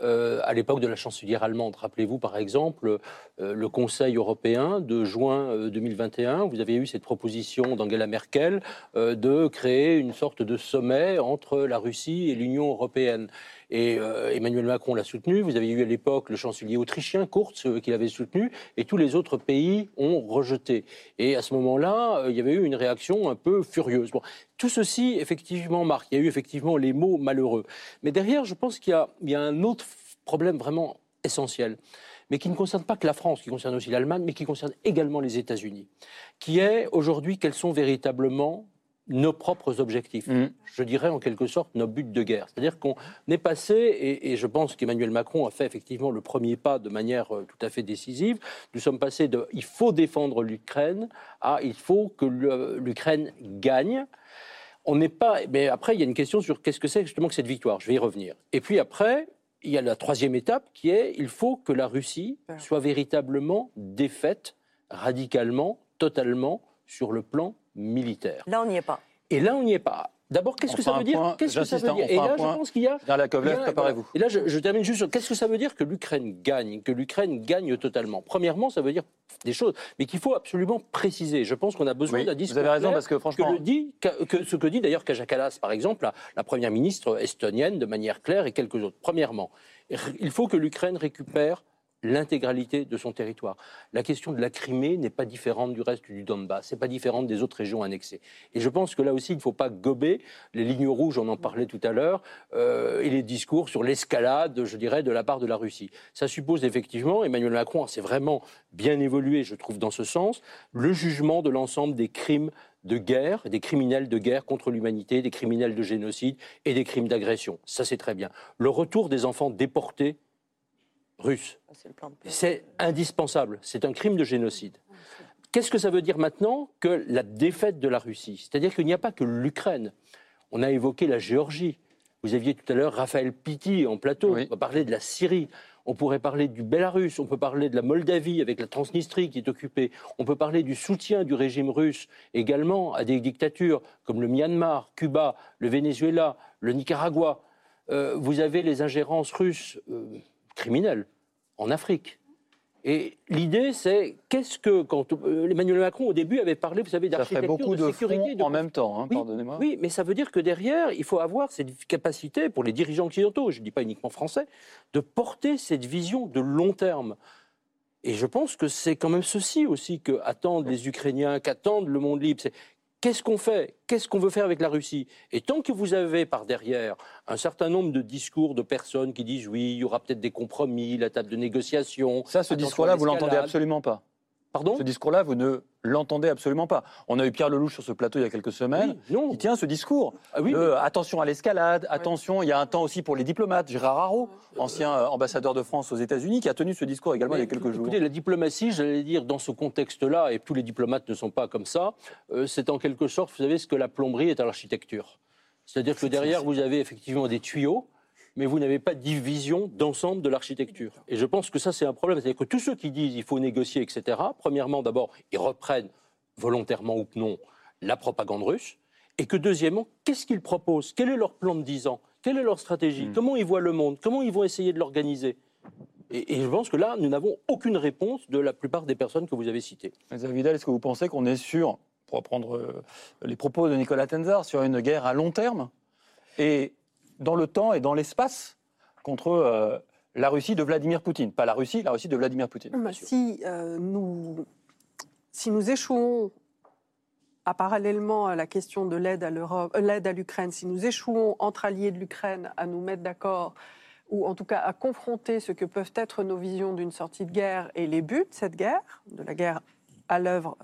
Speaker 7: Euh, à l'époque de la chancelière allemande. Rappelez-vous par exemple euh, le Conseil européen de juin euh, 2021, vous avez eu cette proposition d'Angela Merkel euh, de créer une sorte de sommet entre la Russie et l'Union européenne. Et euh, Emmanuel Macron l'a soutenu. Vous avez eu à l'époque le chancelier autrichien, Kurz, euh, qui l'avait soutenu, et tous les autres pays ont rejeté. Et à ce moment-là, euh, il y avait eu une réaction un peu furieuse. Bon, tout ceci, effectivement, marque. Il y a eu effectivement les mots malheureux. Mais derrière, je pense qu'il y y a un autre problème vraiment essentiel, mais qui ne concerne pas que la France, qui concerne aussi l'Allemagne, mais qui concerne également les États-Unis, qui est aujourd'hui quels sont véritablement nos propres objectifs.
Speaker 1: Mhm.
Speaker 7: Je dirais en quelque sorte nos buts de guerre. C'est-à-dire qu'on est passé, et, et je pense qu'Emmanuel Macron a fait effectivement le premier pas de manière euh, tout à fait décisive, nous sommes passés de il faut défendre l'Ukraine à il faut que l'Ukraine gagne. On n'est pas. Mais après, il y a une question sur qu'est-ce que c'est justement que cette victoire. Je vais y revenir. Et puis après, il y a la troisième étape qui est il faut que la Russie soit véritablement défaite radicalement, totalement sur le plan militaire.
Speaker 9: Là, on n'y est pas.
Speaker 7: Et là, on n'y est pas. D'abord, qu'est-ce que ça veut dire Qu'est-ce que ça veut
Speaker 1: hein,
Speaker 7: dire
Speaker 1: on
Speaker 7: Et là, je pense qu'il y a
Speaker 1: préparez-vous.
Speaker 7: Et là, je, je termine juste sur qu'est-ce que ça veut dire que l'Ukraine gagne, que l'Ukraine gagne totalement. Premièrement, ça veut dire des choses, mais qu'il faut absolument préciser. Je pense qu'on a besoin
Speaker 1: Oui,
Speaker 7: d'un
Speaker 1: vous
Speaker 7: discours
Speaker 1: avez raison,
Speaker 7: clair
Speaker 1: parce que franchement-
Speaker 7: le dit, que, que- ce que dit d'ailleurs Kaja Kallas, par exemple, la, la première ministre estonienne, de manière claire, et quelques autres. Premièrement, il faut que l'Ukraine récupère l'intégralité de son territoire. La question de la Crimée n'est pas différente du reste du Donbass, c'est pas différente des autres régions annexées. Et je pense que là aussi, il ne faut pas gober les lignes rouges, on en parlait tout à l'heure, euh, et les discours sur l'escalade, je dirais, de la part de la Russie. Ça suppose effectivement, Emmanuel Macron s'est vraiment bien évolué, je trouve, dans ce sens, le jugement de l'ensemble des crimes de guerre, des criminels de guerre contre l'humanité, des criminels de génocide et des crimes d'agression. Ça, c'est très bien. Le retour des enfants déportés russes, c'est indispensable. C'est un crime de génocide. Qu'est-ce que ça veut dire maintenant que la défaite de la Russie? C'est-à-dire qu'il n'y a pas que l'Ukraine. On a évoqué la Géorgie. Vous aviez tout à l'heure Raphaël Pitti en plateau. On va parler de la Syrie. On pourrait parler du Bélarus, on peut parler de la Moldavie avec la Transnistrie qui est occupée, on peut parler du soutien du régime russe également à des dictatures comme le Myanmar, Cuba, le Venezuela, le Nicaragua. Euh, vous avez les ingérences russes euh, criminelles en Afrique. Et l'idée, c'est qu'est-ce que, quand euh, Emmanuel Macron au début avait parlé, vous savez, d'architecture,
Speaker 1: beaucoup de,
Speaker 7: sécurité,
Speaker 1: en même temps, hein,
Speaker 7: oui,
Speaker 1: pardonnez-moi.
Speaker 7: Oui, mais ça veut dire que derrière, il faut avoir cette capacité pour les dirigeants occidentaux, je ne dis pas uniquement français, de porter cette vision de long terme. Et je pense que c'est quand même ceci aussi que attendent les Ukrainiens, qu'attendent le monde libre. C'est Qu'est-ce qu'on fait? Qu'est-ce qu'on veut faire avec la Russie? Et tant que vous avez par derrière un certain nombre de discours de personnes qui disent oui, il y aura peut-être des compromis, la table de négociation.
Speaker 1: Ça, ce discours-là, vous l'entendez absolument pas.
Speaker 7: Pardon
Speaker 1: Ce discours-là, vous ne l'entendez absolument pas. On a eu Pierre Lelouch sur ce plateau il y a quelques semaines.
Speaker 7: Oui, non.
Speaker 1: Il tient ce discours.
Speaker 7: Ah oui,
Speaker 1: de,
Speaker 7: mais-
Speaker 1: Attention à l'escalade, attention. Il y a un temps aussi pour les diplomates. Gérard Haro, ancien euh, ambassadeur de France aux États-Unis, qui a tenu ce discours également il y a quelques jours.
Speaker 7: Écoutez, la diplomatie, j'allais dire, dans ce contexte-là, et tous les diplomates ne sont pas comme ça, euh, c'est en quelque sorte, vous savez, ce que la plomberie est à l'architecture. C'est-à-dire que derrière, vous avez effectivement des tuyaux, mais vous n'avez pas de division d'ensemble de l'architecture. Et je pense que ça, c'est un problème. C'est-à-dire que tous ceux qui disent il faut négocier, etc., premièrement, d'abord, ils reprennent, volontairement ou non, la propagande russe. Et que deuxièmement, qu'est-ce qu'ils proposent? Quel est leur plan de 10 ans? Quelle est leur stratégie?
Speaker 1: Mm.
Speaker 7: Comment ils voient le monde? Comment ils vont essayer de l'organiser? Et, et je pense que là, nous n'avons aucune réponse de la plupart des personnes que vous avez citées.
Speaker 1: Xavier Vidal, est-ce que vous pensez qu'on est sur, pour reprendre euh, les propos de Nicolas Tenzar, sur une guerre à long terme? Et dans le temps et dans l'espace contre euh, la Russie de Vladimir Poutine Pas la Russie, la Russie de Vladimir Poutine.
Speaker 8: Bah, si, euh, nous, si nous échouons à parallèlement à la question de l'aide à l'Europe, euh, l'aide à l'Ukraine, si nous échouons entre alliés de l'Ukraine à nous mettre d'accord ou en tout cas à confronter ce que peuvent être nos visions d'une sortie de guerre et les buts de cette guerre, de la guerre à l'œuvre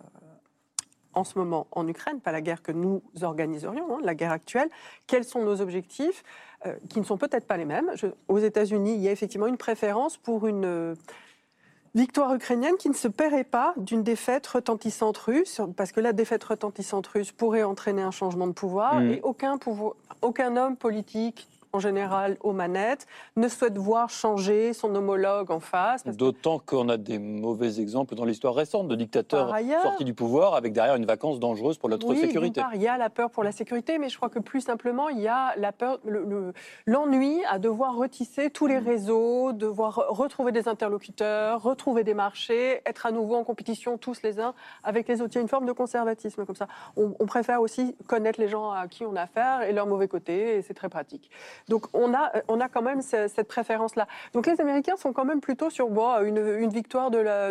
Speaker 8: en ce moment en Ukraine, pas la guerre que nous organiserions, hein, la guerre actuelle, quels sont nos objectifs euh, qui ne sont peut-être pas les mêmes. Je- aux États-Unis, il y a effectivement une préférence pour une euh, victoire ukrainienne qui ne se paierait pas d'une défaite retentissante russe, parce que la défaite retentissante russe pourrait entraîner un changement de pouvoir,
Speaker 1: Mhm.
Speaker 8: et aucun, pouvoir, aucun homme politique, en général aux manettes, ne souhaite voir changer son homologue en face.
Speaker 1: D'autant qu'on a des mauvais exemples dans l'histoire récente de dictateurs
Speaker 8: ailleurs-
Speaker 1: sortis du pouvoir avec derrière une vacance dangereuse pour notre
Speaker 8: oui,
Speaker 1: sécurité.
Speaker 8: part, il y a la peur pour la sécurité, mais je crois que plus simplement, il y a la peur, le- le- l'ennui à devoir retisser tous
Speaker 1: Mm.
Speaker 8: les réseaux, devoir retrouver des interlocuteurs, retrouver des marchés, être à nouveau en compétition tous les uns avec les autres. Il y a une forme de conservatisme comme ça. On, on préfère aussi connaître les gens à qui on a affaire et leurs mauvais côtés, et c'est très pratique. Donc on a, on a quand même ce- cette préférence-là. Donc les Américains sont quand même plutôt sur bon, une, une victoire de la-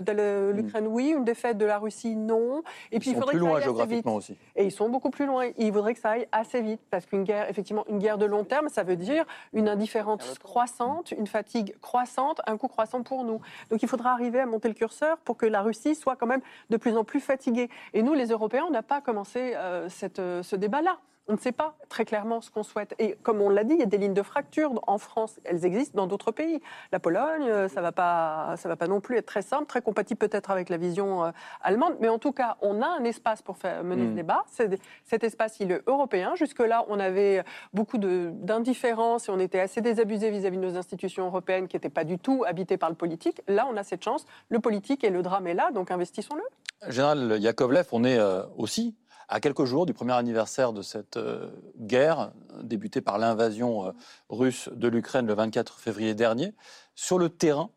Speaker 8: l'Ukraine, oui, une défaite de la Russie, non. Et puis.
Speaker 1: Ils
Speaker 8: il
Speaker 1: sont
Speaker 8: faudrait
Speaker 1: plus
Speaker 8: que ça
Speaker 1: loin géographiquement aussi.
Speaker 8: Et ils sont beaucoup plus loin. Il faudrait que ça aille assez vite, parce qu'une guerre, effectivement, une guerre de long terme, ça veut dire une indifférence croissante, une fatigue croissante, un coût croissant pour nous. Donc il faudra arriver à monter le curseur pour que la Russie soit quand même de plus en plus fatiguée. Et nous, les Européens, on n'a pas commencé euh, cette, euh, ce débat-là. On ne sait pas très clairement ce qu'on souhaite. Et comme on l'a dit, il y a des lignes de fracture en France. Elles existent dans d'autres pays. La Pologne, euh, ça ne va, pas- ça va pas non plus être très simple, très compatible peut-être avec la vision euh, allemande. Mais en tout cas, on a un espace pour faire, mener
Speaker 1: Mm.
Speaker 8: ce débat. C'est- Cet espace, il est européen. Jusque-là, on avait beaucoup d'indifférence et on était assez désabusé vis-à-vis de nos institutions européennes qui n'étaient pas du tout habitées par le politique. Là, on a cette chance. Le politique et le drame est là, donc investissons-le.
Speaker 1: Général Yakovlev, on est euh, aussi à quelques jours du premier anniversaire de cette euh, guerre débutée par l'invasion euh, russe de l'Ukraine le 24 février dernier. Sur le terrain,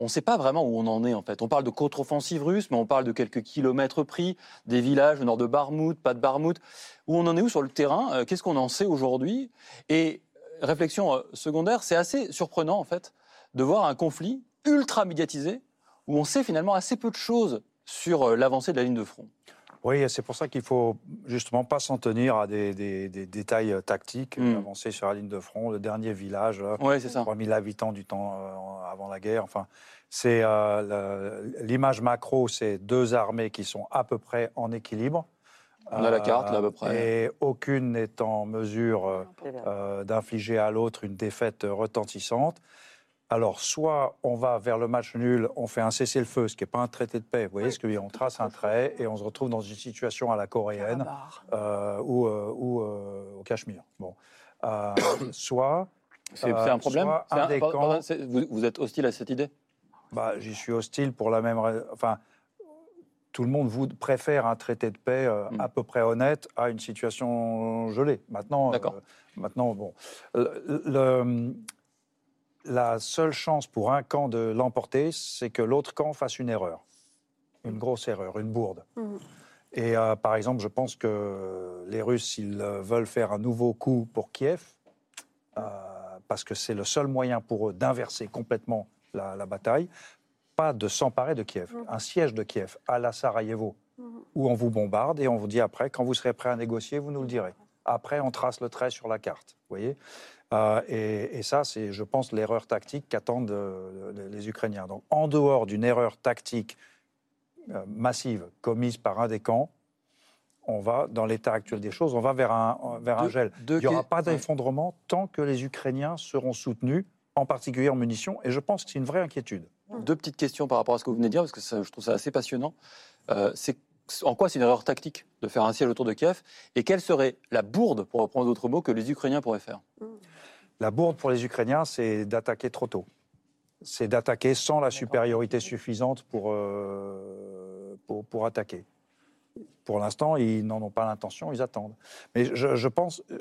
Speaker 1: on ne sait pas vraiment où on en est en fait. On parle de contre-offensive russe, mais on parle de quelques kilomètres pris, des villages au nord de Barmout, pas de Barmout. Où on en est où sur le terrain Euh, Qu'est-ce qu'on en sait aujourd'hui? Et réflexion secondaire, c'est assez surprenant en fait de voir un conflit ultra médiatisée, où on sait finalement assez peu de choses sur l'avancée de la ligne de front.
Speaker 5: Oui, c'est pour ça qu'il faut justement pas s'en tenir à des, des- des détails euh, tactiques,
Speaker 1: Mm.
Speaker 5: avancer sur la ligne de front, le dernier village,
Speaker 1: c'est ça.
Speaker 5: 3000 habitants du temps euh, avant la guerre. Enfin, c'est euh, l'image macro, c'est deux armées qui sont à peu près en équilibre.
Speaker 1: On a la carte, là, à peu près.
Speaker 5: Et aucune n'est en mesure euh, euh, d'infliger à l'autre une défaite retentissante. Alors, soit on va vers le match nul, on fait un cessez-le-feu, ce qui n'est pas un traité de paix. Vous voyez ce que je veux dire On trace un trait et on se retrouve dans une situation à la coréenne euh, ou, euh, ou, euh, au Cachemire. Bon. Euh, soit,
Speaker 1: C'est
Speaker 5: Euh,
Speaker 1: un problème
Speaker 5: soit
Speaker 1: C'est
Speaker 5: un des
Speaker 1: pardon,
Speaker 5: camps-
Speaker 1: pardon, c'est- vous, vous êtes hostile à cette idée?
Speaker 5: Bah, j'y suis hostile pour la même raison. Enfin, tout le monde vous préfère un traité de paix euh,
Speaker 1: Mm.
Speaker 5: à peu près honnête à une situation gelée. Maintenant,
Speaker 1: D'accord.
Speaker 5: euh, maintenant bon. Le- le- la seule chance pour un camp de l'emporter, c'est que l'autre camp fasse une erreur. Une grosse erreur, une bourde.
Speaker 8: Mhm.
Speaker 5: Et euh, par exemple, je pense que les Russes, s'ils euh, veulent faire un nouveau coup pour Kiev, euh, parce que c'est le seul moyen pour eux d'inverser complètement la, la bataille, pas de s'emparer de Kiev,
Speaker 8: Mhm.
Speaker 5: un siège de Kiev à la Sarajevo, où on vous bombarde et on vous dit après, quand vous serez prêt à négocier, vous nous le direz. Après, on trace le trait sur la carte, vous voyez Euh, et, et ça, c'est, je pense, l'erreur tactique qu'attendent euh, les, les Ukrainiens. Donc, en dehors d'une erreur tactique euh, massive commise par un des camps, on va, dans l'état actuel des choses, on va vers un, vers un gel. Il n'y aura pas
Speaker 1: ouais.
Speaker 5: d'effondrement tant que les Ukrainiens seront soutenus, en particulier en munitions, et je pense que c'est une vraie inquiétude.
Speaker 1: Deux petites questions par rapport à ce que vous venez de dire, parce que ça- je trouve ça assez passionnant. Euh, c'est en quoi c'est une erreur tactique de faire un siège autour de Kiev Et quelle serait la bourde, pour reprendre d'autres mots, que les Ukrainiens pourraient faire?
Speaker 5: La bourde pour les Ukrainiens, c'est d'attaquer trop tôt. C'est d'attaquer sans la supériorité suffisante pour, euh, pour, pour attaquer. Pour l'instant, ils n'en ont pas l'intention, ils attendent. Mais je, je pense, euh,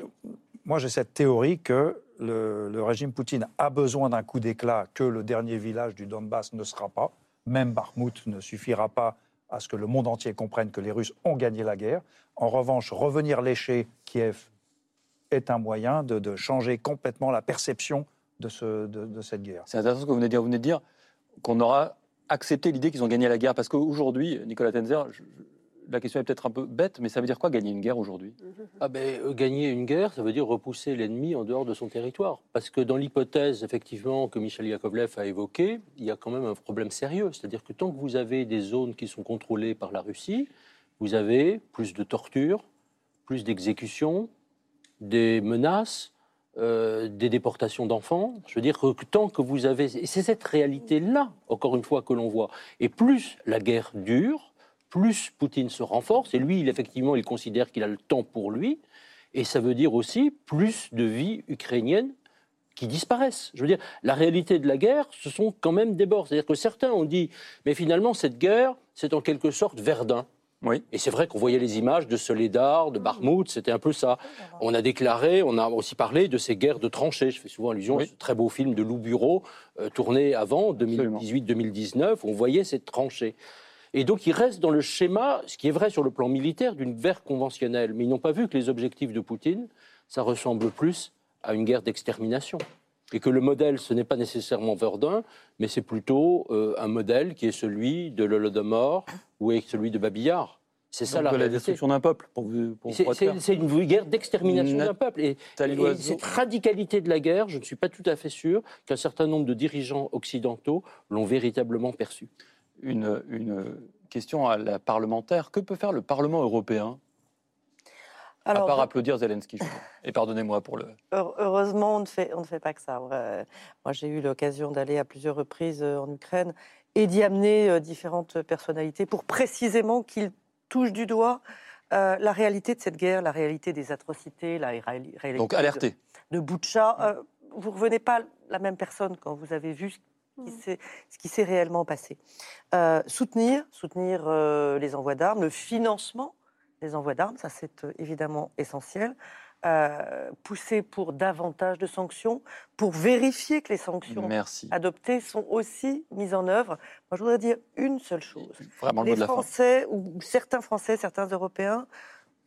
Speaker 5: moi j'ai cette théorie que le, le régime Poutine a besoin d'un coup d'éclat que le dernier village du Donbass ne sera pas. Même Bakhmut ne suffira pas à ce que le monde entier comprenne que les Russes ont gagné la guerre. En revanche, revenir lécher Kiev est un moyen de, de changer complètement la perception de, ce, de, de cette guerre.
Speaker 1: C'est intéressant ce que vous venez de dire. Vous venez de dire qu'on aura accepté l'idée qu'ils ont gagné la guerre. Parce qu'aujourd'hui, Nicolas Tenzer, je- la question est peut-être un peu bête, mais ça veut dire quoi gagner une guerre aujourd'hui?
Speaker 7: Ah ben, euh, gagner une guerre, ça veut dire repousser l'ennemi en dehors de son territoire. Parce que dans l'hypothèse, effectivement, que Michel Yakovlev a évoquée, il y a quand même un problème sérieux. C'est-à-dire que tant que vous avez des zones qui sont contrôlées par la Russie, vous avez plus de torture, plus d'exécutions, des menaces, euh, des déportations d'enfants. Je veux dire que tant que vous avez... C'est cette réalité-là, encore une fois, que l'on voit. Et plus la guerre dure, plus Poutine se renforce, et lui, il, effectivement, il considère qu'il a le temps pour lui, et ça veut dire aussi plus de vies ukrainiennes qui disparaissent. Je veux dire, la réalité de la guerre, ce sont quand même des bords. C'est-à-dire que certains ont dit, mais finalement, cette guerre, c'est en quelque sorte Verdun.
Speaker 1: Oui.
Speaker 7: Et c'est vrai qu'on voyait les images de Soledar, de Barmouth, c'était un peu ça. On a déclaré, on a aussi parlé de ces guerres de tranchées. Je fais souvent allusion
Speaker 1: Oui.
Speaker 7: à ce très beau film de Lou Bureau, euh, tourné avant, 2018-2019, où on voyait cette tranchée. Et donc, ils restent dans le schéma, ce qui est vrai sur le plan militaire, d'une guerre conventionnelle. Mais ils n'ont pas vu que les objectifs de Poutine, ça ressemble plus à une guerre d'extermination. Et que le modèle, ce n'est pas nécessairement Verdun, mais c'est plutôt euh, un modèle qui est celui de l'Holodomor ou est celui de Babillard. C'est ça la
Speaker 1: de la destruction d'un peuple, pour
Speaker 7: C'est- une guerre d'extermination
Speaker 1: Nat-
Speaker 7: d'un peuple. Et, cette radicalité de la guerre, je ne suis pas tout à fait sûr qu'un certain nombre de dirigeants occidentaux l'ont véritablement perçu.
Speaker 1: Une, une question à la parlementaire. Que peut faire le Parlement européen à part
Speaker 4: je-
Speaker 1: applaudir Zelensky. Et pardonnez-moi pour le.
Speaker 4: Heure- Heureusement, on ne fait, on ne fait pas que ça. Moi, j'ai eu l'occasion d'aller à plusieurs reprises euh, en Ukraine et d'y amener euh, différentes personnalités pour précisément qu'ils touchent du doigt euh, la réalité de cette guerre, la réalité des atrocités, la ré- réalité
Speaker 1: Donc
Speaker 4: de-
Speaker 1: alerté.
Speaker 4: de. Euh, vous ne revenez pas la même personne quand vous avez vu ce qui s'est, qui s'est réellement passé. Euh, soutenir, soutenir euh, les envois d'armes, le financement des envois d'armes, ça c'est euh, évidemment essentiel. Euh, pousser pour davantage de sanctions, pour vérifier que les sanctions
Speaker 1: Merci.
Speaker 4: adoptées sont aussi mises en œuvre. Moi, je voudrais dire une seule chose.
Speaker 1: Vraiment le
Speaker 4: Les. Français, ou certains Français, certains Européens,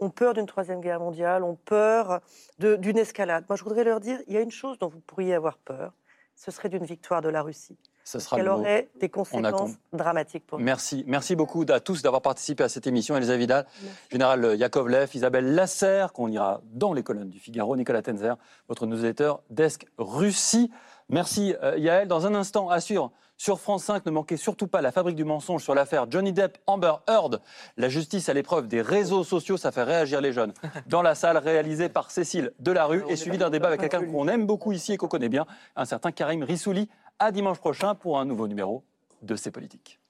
Speaker 4: ont peur d'une troisième guerre mondiale, ont peur d'une escalade. Moi, je voudrais leur dire, il y a une chose dont vous pourriez avoir peur, ce serait d'une victoire de la Russie.
Speaker 1: Ce sera
Speaker 4: qu'elle aurait des conséquences dramatiques pour nous.
Speaker 1: Merci. Merci beaucoup à tous d'avoir participé à cette émission. Elsa Vidal, Général Yakovlev, Isabelle Lasserre, qu'on ira dans les colonnes du Figaro, Nicolas Tenzer, votre newsletter Desk Russie. Merci euh, Yael. Dans un instant, à suivre sur France 5, ne manquez surtout pas la fabrique du mensonge sur l'affaire Johnny Depp, Amber Heard. La justice à l'épreuve des réseaux sociaux, ça fait réagir les jeunes. Dans la salle réalisée par Cécile Delarue et suivi d'un débat avec quelqu'un qu'on aime beaucoup ici et qu'on connaît bien, un certain Karim Rissouli. À dimanche prochain pour un nouveau numéro de C'est Politique.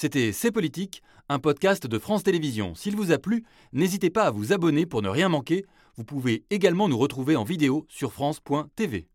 Speaker 10: C'était C'est Politique, un podcast de France Télévisions. S'il vous a plu, n'hésitez pas à vous abonner pour ne rien manquer. Vous pouvez également nous retrouver en vidéo sur France.tv.